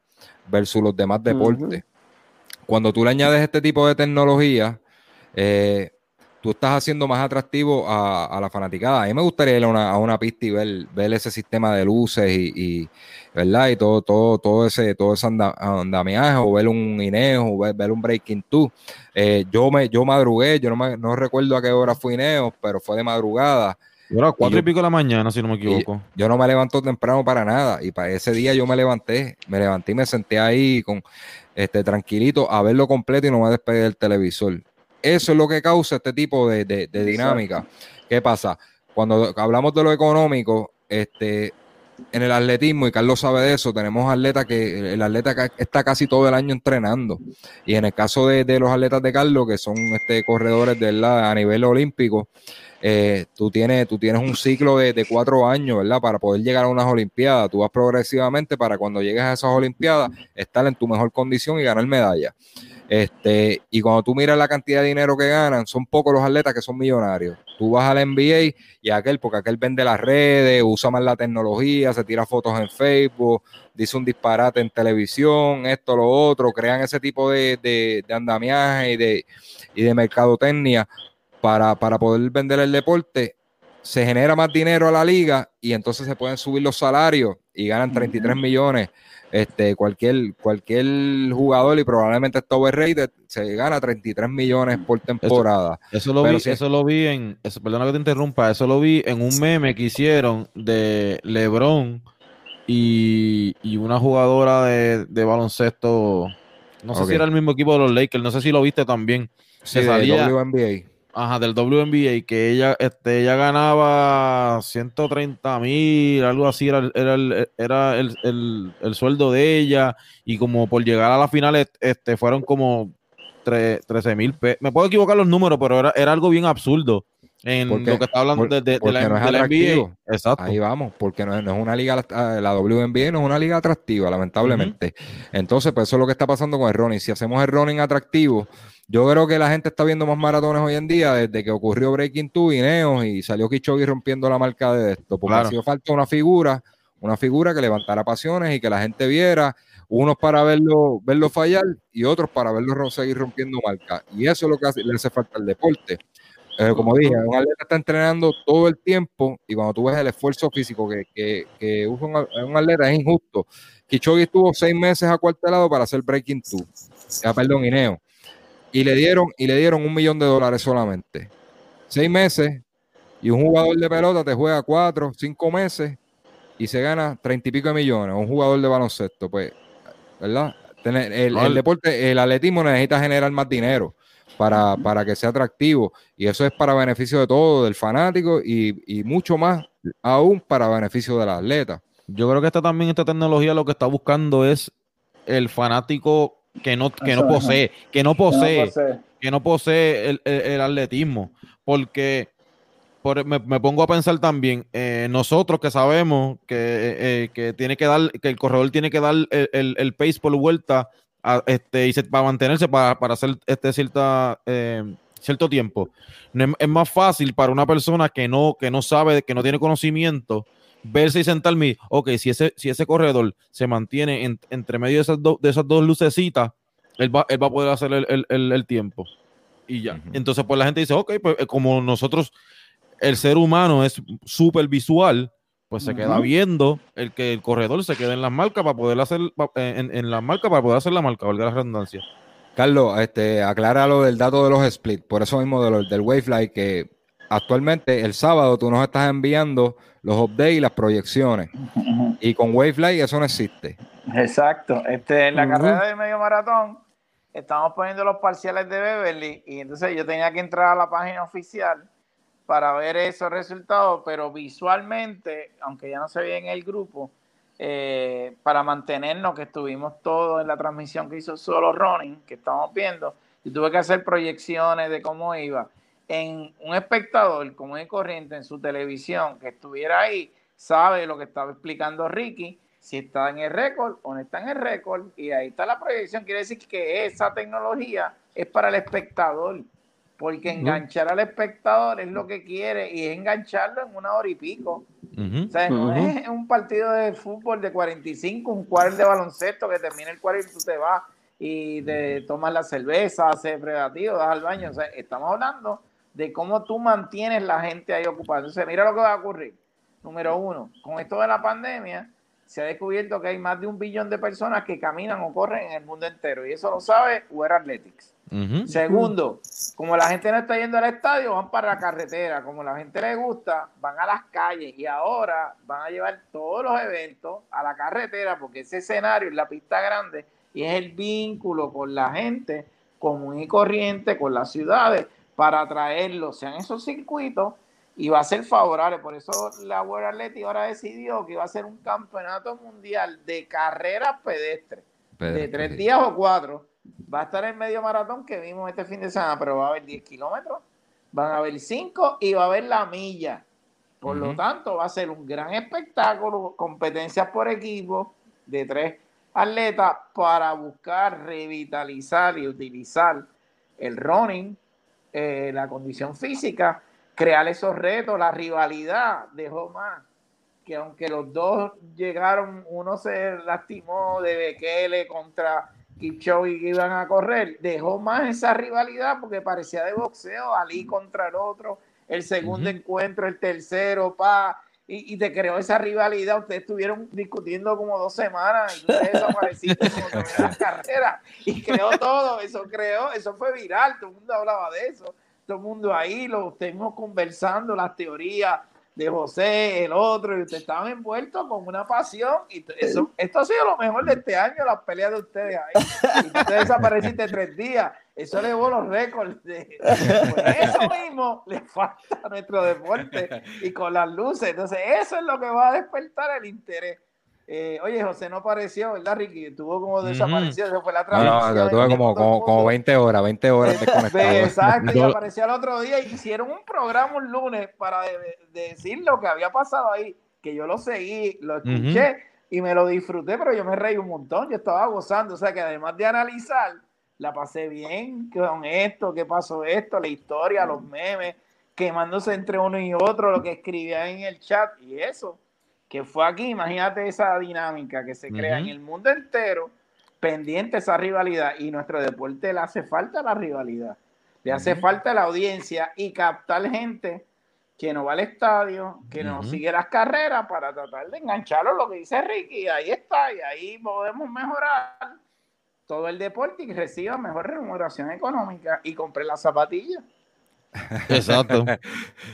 versus los demás deportes. Cuando tú le añades este tipo de tecnología, eh, tú estás haciendo más atractivo a, a la fanaticada. A mí me gustaría ir a una, a una pista y ver, ver ese sistema de luces y, y, ¿verdad? Y todo, todo, todo ese, todo ese anda- andamiaje, o ver un Ineos, o ver, ver un Breaking Two. Eh, yo me, yo madrugué, yo no, me- no recuerdo a qué hora fue Ineos, pero fue de madrugada. Era cuatro y, yo- pico de la mañana, si no me equivoco. Yo no me levanto temprano para nada. Y para ese día yo me levanté, me levanté y me senté ahí con este tranquilito a verlo completo y no me despegué del televisor. Eso es lo que causa este tipo de, de- de dinámica. ¿Qué pasa? Cuando hablamos de lo económico, este, en el atletismo, y Carlos sabe de eso, tenemos atletas que el atleta está casi todo el año entrenando. Y en el caso de, de los atletas de Carlos, que son este, corredores de verdad a nivel olímpico, eh, tú, tienes, tú tienes un ciclo de, de cuatro años, ¿verdad? Para poder llegar a unas Olimpiadas. Tú vas progresivamente para cuando llegues a esas Olimpiadas estar en tu mejor condición y ganar medalla. Este, y cuando tú miras la cantidad de dinero que ganan, son pocos los atletas que son millonarios. Tú vas al NBA y aquel, porque aquel vende las redes, usa más la tecnología, se tira fotos en Facebook, dice un disparate en televisión, esto, lo otro, crean ese tipo de, de, de andamiaje de, y de mercadotecnia para, para poder vender el deporte se genera más dinero a la liga y entonces se pueden subir los salarios y ganan 33 millones. Este, cualquier, cualquier jugador y probablemente está overrated, se gana 33 millones por temporada. Eso, lo, vi, eso lo vi en, eso, perdona que te interrumpa, eso lo vi en un meme que hicieron de LeBron y, una jugadora de, baloncesto, no sé si era el mismo equipo de los Lakers, no sé si lo viste también. se salía, WNBA. Ajá, del WNBA, que ella, este, ella ganaba 130 mil, algo así, era, era, el, era el, sueldo de ella, y como por llegar a la final, este, fueron como 13 mil Me puedo equivocar los números, pero era, era algo bien absurdo en lo que está hablando de, la, NBA. Exacto. Ahí vamos, porque no, es una liga, la WNBA no es una liga atractiva, lamentablemente. Entonces, pues eso es lo que está pasando con el running. Si hacemos el running atractivo, yo creo que la gente está viendo más maratones hoy en día desde que ocurrió Breaking Two y Neos y salió Kichogi rompiendo la marca de esto, porque ha sido falta una figura, una figura que levantara pasiones y que la gente viera, unos para verlo, verlo fallar y otros para verlo seguir rompiendo marca. Y eso es lo que le hace falta al deporte. Eh, como dije, un atleta está entrenando todo el tiempo y cuando tú ves el esfuerzo físico que, que, usa un, atleta es injusto. Kichogi estuvo seis meses acuartelado para hacer Breaking Two, ya, perdón, Ineo y le dieron, y le dieron un millón de dólares solamente. Seis meses y un jugador de pelota te juega cuatro, cinco meses y se gana treinta y pico de millones. Un jugador de baloncesto, pues, ¿verdad? el, deporte, el atletismo necesita generar más dinero para, para, que sea atractivo y eso es para beneficio de todo, del fanático y, y mucho más aún para beneficio del atleta. Yo creo que esta también, esta tecnología lo que está buscando es el fanático que no, que no posee, que no posee, que no posee el, atletismo. Porque me, pongo a pensar también, eh, nosotros que sabemos que, eh, eh, que, tiene que dar, que el corredor tiene que dar el, el, pace por vuelta a, este, y para mantenerse para, para hacer este cierta, cierto tiempo. es, más fácil para una persona que no, que no sabe, que no tiene conocimiento, verse y sentarme, ok, si ese, si ese corredor se mantiene entre medio de esas, de esas dos lucecitas, él va, él va a poder hacer el, el, el, tiempo. Y ya. Entonces, pues la gente dice, ok, pues eh, como nosotros, el ser humano es súper visual, pues se queda viendo el que el corredor se quede en las marcas para poder hacer, en, en las marcas para poder hacer la marca, valga la redundancia. Carlos, este, aclara lo del dato de los split, por eso mismo de del Wavefly, que actualmente el sábado tú nos estás enviando los updates y las proyecciones. Y con Wavefly eso no existe. Exacto. Este, en la carrera de medio maratón estamos poniendo los parciales de Beverly y entonces yo tenía que entrar a la página oficial para ver esos resultados, pero visualmente, aunque ya no se ve en el grupo, eh, para mantenernos que estuvimos todos en la transmisión que hizo solo Running, que estamos viendo, y tuve que hacer proyecciones de cómo iba en un espectador común y corriente en su televisión que estuviera ahí, sabe lo que estaba explicando Ricky, si está en el récord o no está en el récord, y ahí está la proyección. Quiere decir que esa tecnología es para el espectador, porque enganchar al espectador es lo que quiere y es engancharlo en una hora y pico. O sea, no es un partido de fútbol de 45, un cuadro de baloncesto que termina el cuadro y tú te vas y te tomas la cerveza, haces predativo, das al baño. O sea, estamos hablando de cómo tú mantienes la gente ahí ocupada. Entonces, mira lo que va a ocurrir. Número uno, con esto de la pandemia, se ha descubierto que hay más de un billón de personas que caminan o corren en el mundo entero. Y eso lo sabe Wear Athletics. Segundo, como la gente no está yendo al estadio, van para la carretera. Como la gente le gusta, van a las calles. Y ahora van a llevar todos los eventos a la carretera porque ese escenario es la pista grande y es el vínculo con la gente común y corriente, con las ciudades para traerlo, sean esos circuitos, y va a ser favorable. Por eso la World Athletic ahora decidió que iba a ser un campeonato mundial de carreras pedestres, de tres días o cuatro. Va a estar el medio maratón que vimos este fin de semana, pero va a haber 10 kilómetros, van a haber 5 y va a haber la milla. Por lo tanto, va a ser un gran espectáculo, competencias por equipo de tres atletas para buscar revitalizar y utilizar el running, eh, la condición física, crear esos retos, la rivalidad dejó más que aunque los dos llegaron, uno se lastimó de Bekele contra Kipchoge que iban a correr, dejó más esa rivalidad porque parecía de boxeo, Ali contra el otro, el segundo encuentro, el tercero, pa, y, te creó esa rivalidad. Ustedes estuvieron discutiendo como dos semanas y ustedes desapareciste como la carrera y creó todo. Eso creó, eso fue viral. Todo el mundo hablaba de eso. Todo el mundo ahí, lo estuvimos conversando, las teorías de José, el otro, y ustedes estaban envueltos con una pasión. Y eso, esto ha sido lo mejor de este año, las peleas de ustedes ahí. Y ustedes desapareciste tres días. Eso elevó los récords. De, pues eso mismo le falta a nuestro deporte y con las luces. Entonces, eso es lo que va a despertar el interés. Eh, oye, José no apareció, ¿verdad, Ricky? Estuvo como desaparecido, eso fue la transmisión. No, no, tuve como, como, como, 20 horas, 20 horas desconectado. Exacto, y apareció el otro día y hicieron un programa un lunes para decir lo que había pasado ahí, que yo lo seguí, lo escuché y me lo disfruté, pero yo me reí un montón, yo estaba gozando, o sea que además de analizar, la pasé bien con esto, qué pasó esto, la historia, los memes, quemándose entre uno y otro, lo que escribía en el chat y eso, que fue aquí, imagínate esa dinámica que se crea en el mundo entero, pendiente esa rivalidad y nuestro deporte le hace falta la rivalidad, le hace falta la audiencia y captar gente que no va al estadio, que no sigue las carreras para tratar de engancharlo, lo que dice Ricky, ahí está, y ahí podemos mejorar todo el deporte y reciba mejor remuneración económica y compre las zapatillas. Exacto.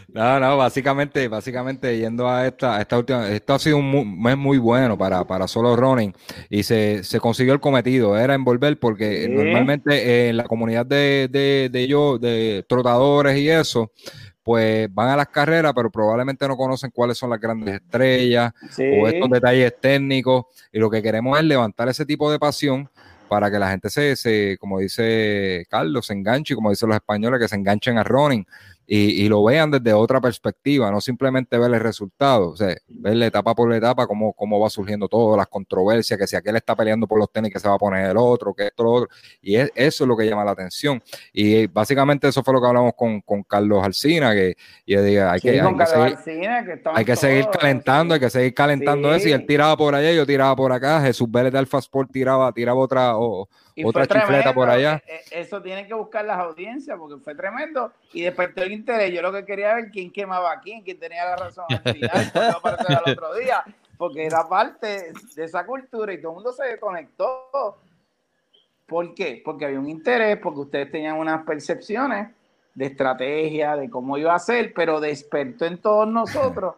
no, no, básicamente, básicamente yendo a esta, esta última, esto ha sido un mes muy bueno para, para solo running y se, consiguió el cometido, era envolver porque normalmente en la comunidad de, de, de yo, de trotadores y eso, pues van a las carreras, pero probablemente no conocen cuáles son las grandes estrellas o estos detalles técnicos y lo que queremos es levantar ese tipo de pasión para que la gente se, se, como dice Carlos, se enganche, como dicen los españoles, que se enganchen a running y, lo vean desde otra perspectiva, no simplemente ver el resultado, o sea, ver etapa por etapa cómo, cómo va surgiendo todo, las controversias, que si aquel está peleando por los tenis, que se va a poner el otro, que esto, lo otro, y eso es lo que llama la atención. Y básicamente eso fue lo que hablamos con, Carlos Alcina, que yo diga, hay, que, hay, que, seguir, calentando, hay que seguir calentando eso, y él tiraba por allá, yo tiraba por acá, Jesús Vélez de Alfa Sport tiraba, tiraba otra... O, otra chifleta por allá. E, e, eso tienen que buscar las audiencias porque fue tremendo y despertó el interés. Yo lo que quería ver quién quemaba a quién, quién tenía la razón al final, no otro día, porque era parte de esa cultura y todo el mundo se desconectó. ¿Por qué? Porque había un interés, porque ustedes tenían unas percepciones de estrategia, de cómo iba a ser, pero despertó en todos nosotros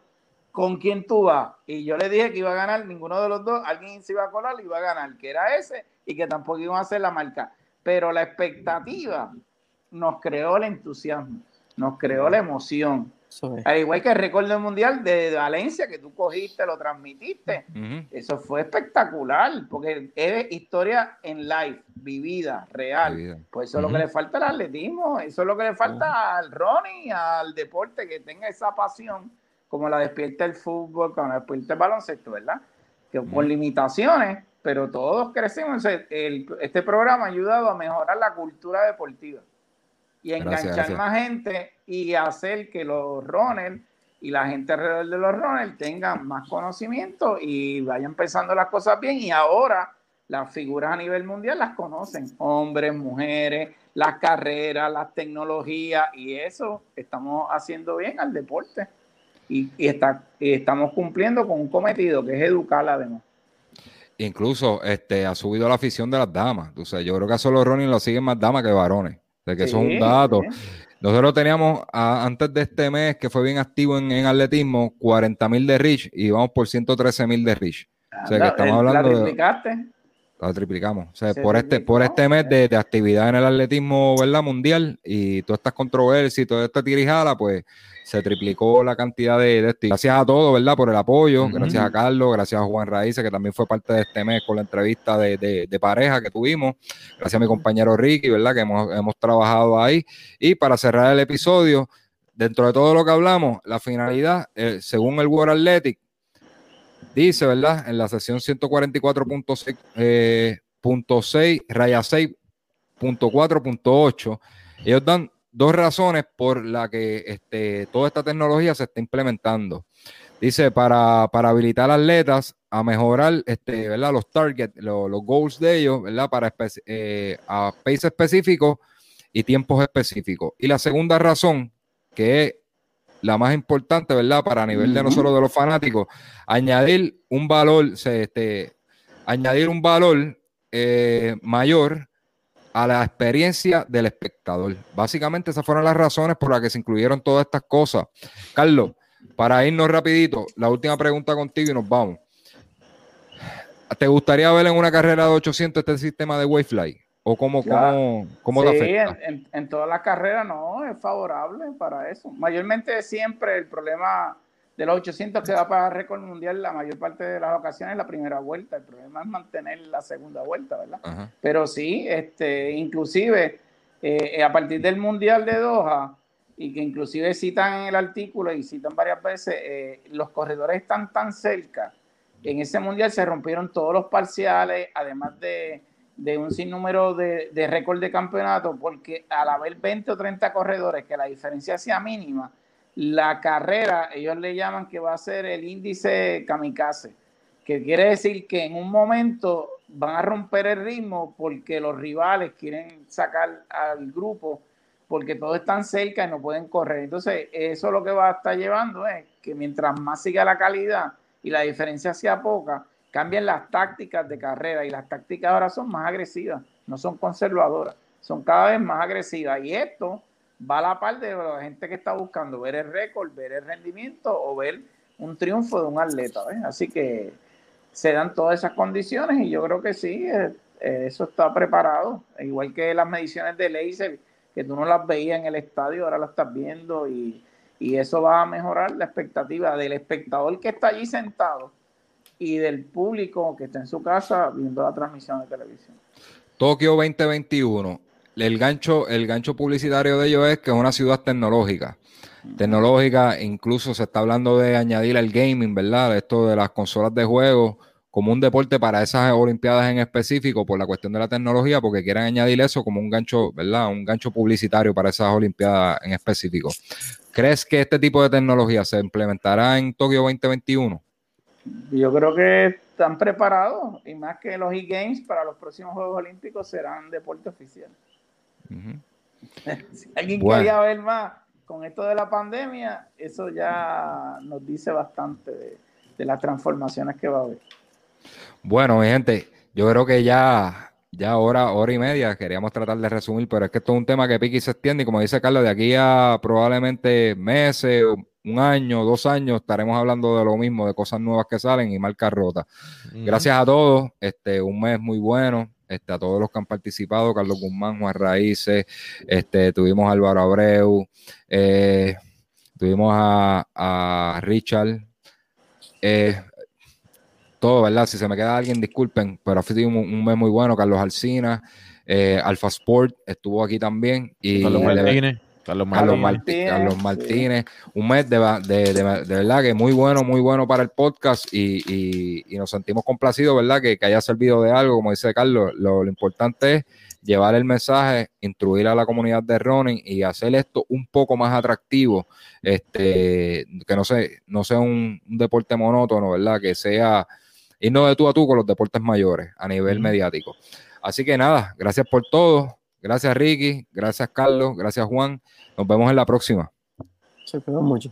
con quién tú vas. Y yo le dije que iba a ganar ninguno de los dos, alguien se iba a colar y iba a ganar, que era ese y que tampoco iban a hacer la marca. Pero la expectativa nos creó el entusiasmo, nos creó la emoción. Al igual que el récord del mundial de Valencia que tú cogiste, lo transmitiste. Eso fue espectacular, porque es historia en live, vivida, real. Pues eso es lo que le falta al atletismo, eso es lo que le falta al Ronnie, al deporte, que tenga esa pasión, como la despierta el fútbol, como la despierta el baloncesto, ¿verdad? Que por limitaciones pero todos crecemos. este programa ha ayudado a mejorar la cultura deportiva y enganchar más gente y hacer que los runners y la gente alrededor de los runners tengan más conocimiento y vayan pensando las cosas bien. Y ahora las figuras a nivel mundial las conocen, hombres, mujeres, las carreras, las tecnologías, y eso estamos haciendo bien al deporte. Y, está, y estamos cumpliendo con un cometido que es educar además. Incluso este, ha subido la afición de las damas. O sea, yo creo que a solo Ronnie lo siguen más damas que varones. De que son datos. Nosotros teníamos antes de este mes, que fue bien activo en, atletismo, 40 mil de Rich y vamos por 113 mil de Rich. o sea, que estamos hablando. ¿La triplicaste? La triplicamos. O sea, por este, por este mes de, de, actividad en el atletismo ¿verdad? mundial y todas estas controversias y toda esta tirijada, pues se triplicó la cantidad de, de Gracias a todos, ¿verdad? Por el apoyo, gracias a Carlos, gracias a Juan Raíces, que también fue parte de este mes con la entrevista de, pareja que tuvimos, gracias a mi compañero Ricky, ¿verdad? Que hemos, trabajado ahí. Y para cerrar el episodio, dentro de todo lo que hablamos, la finalidad, eh, según el World Athletic, dice, ¿verdad? En la sesión 144.6, eh, punto 6, raya 6.4.8, ellos dan dos razones por las que este, toda esta tecnología se está implementando. Dice, para, para habilitar atletas a mejorar este, ¿verdad? los targets, los, los goals de ellos, ¿verdad? Para eh, a pace específicos y tiempos específicos. Y la segunda razón, que es la más importante, ¿verdad? Para nivel de no solo de los fanáticos, añadir un valor, este, añadir un valor eh, mayor a la experiencia del espectador. Básicamente esas fueron las razones por las que se incluyeron todas estas cosas. Carlos, para irnos rapidito, la última pregunta contigo y nos vamos. ¿Te gustaría ver en una carrera de 800 este sistema de Wayfly? ¿O cómo, cómo, cómo sí, En, en, todas las carreras no, es favorable para eso. Mayormente siempre el problema de los 800 que da para récord mundial la mayor parte de las ocasiones la primera vuelta. El problema es mantener la segunda vuelta, ¿verdad? Pero sí, este, inclusive eh, a partir del mundial de Doha, y que inclusive citan en el artículo y citan varias veces, eh, los corredores están tan cerca. En ese mundial se rompieron todos los parciales, además de, de un sinnúmero de, de récord de campeonato, porque al haber 20 o 30 corredores, que la diferencia sea mínima, la carrera, ellos le llaman que va a ser el índice kamikaze, que quiere decir que en un momento van a romper el ritmo porque los rivales quieren sacar al grupo porque todos están cerca y no pueden correr. Entonces, eso lo que va a estar llevando es que mientras más siga la calidad y la diferencia sea poca, cambian las tácticas de carrera y las tácticas ahora son más agresivas, no son conservadoras, son cada vez más agresivas. Y esto va a la par de la gente que está buscando ver el récord, ver el rendimiento o ver un triunfo de un atleta. Así que se dan todas esas condiciones y yo creo que sí, eh, eh, eso está preparado. Igual que las mediciones de laser, que tú no las veías en el estadio, ahora las estás viendo y, y eso va a mejorar la expectativa del espectador que está allí sentado y del público que está en su casa viendo la transmisión de televisión. Tokio 2021 el gancho, el gancho publicitario de ellos es que es una ciudad tecnológica. Tecnológica, incluso se está hablando de añadir el gaming, ¿verdad? Esto de las consolas de juego como un deporte para esas Olimpiadas en específico por la cuestión de la tecnología, porque quieren añadir eso como un gancho, ¿verdad? Un gancho publicitario para esas Olimpiadas en específico. ¿Crees que este tipo de tecnología se implementará en Tokio 2021? Yo creo que están preparados y más que los e-games para los próximos Juegos Olímpicos serán deporte oficial. si alguien quería ver más con esto de la pandemia, eso ya nos dice bastante de, las transformaciones que va a haber. Bueno, mi gente, yo creo que ya, ya hora, hora y media queríamos tratar de resumir, pero es que esto es un tema que pique y se extiende y como dice Carlos, de aquí a probablemente meses, un año, dos años, estaremos hablando de lo mismo, de cosas nuevas que salen y marcas rotas. Gracias a todos, este, un mes muy bueno, este, a todos los que han participado, Carlos Guzmán, Juan Raíces, este, tuvimos a Álvaro Abreu, eh, tuvimos a, Richard, eh, todo, ¿verdad? Si se me queda alguien, disculpen, pero fue un, un mes muy bueno, Carlos Alcina, eh, Alfa Sport estuvo aquí también. Y Carlos Martínez. Carlos, Martínez, un mes de, verdad que muy bueno, muy bueno para el podcast y, nos sentimos complacidos, ¿verdad? Que, haya servido de algo, como dice Carlos, lo, importante es llevar el mensaje, instruir a la comunidad de running y hacer esto un poco más atractivo, este, que no, sea, no sea un, deporte monótono, ¿verdad? Que sea irnos de tú a tú con los deportes mayores a nivel mediático. Así que nada, gracias por todo. Gracias Ricky, gracias Carlos, gracias Juan. Nos vemos en la próxima. Se mucho.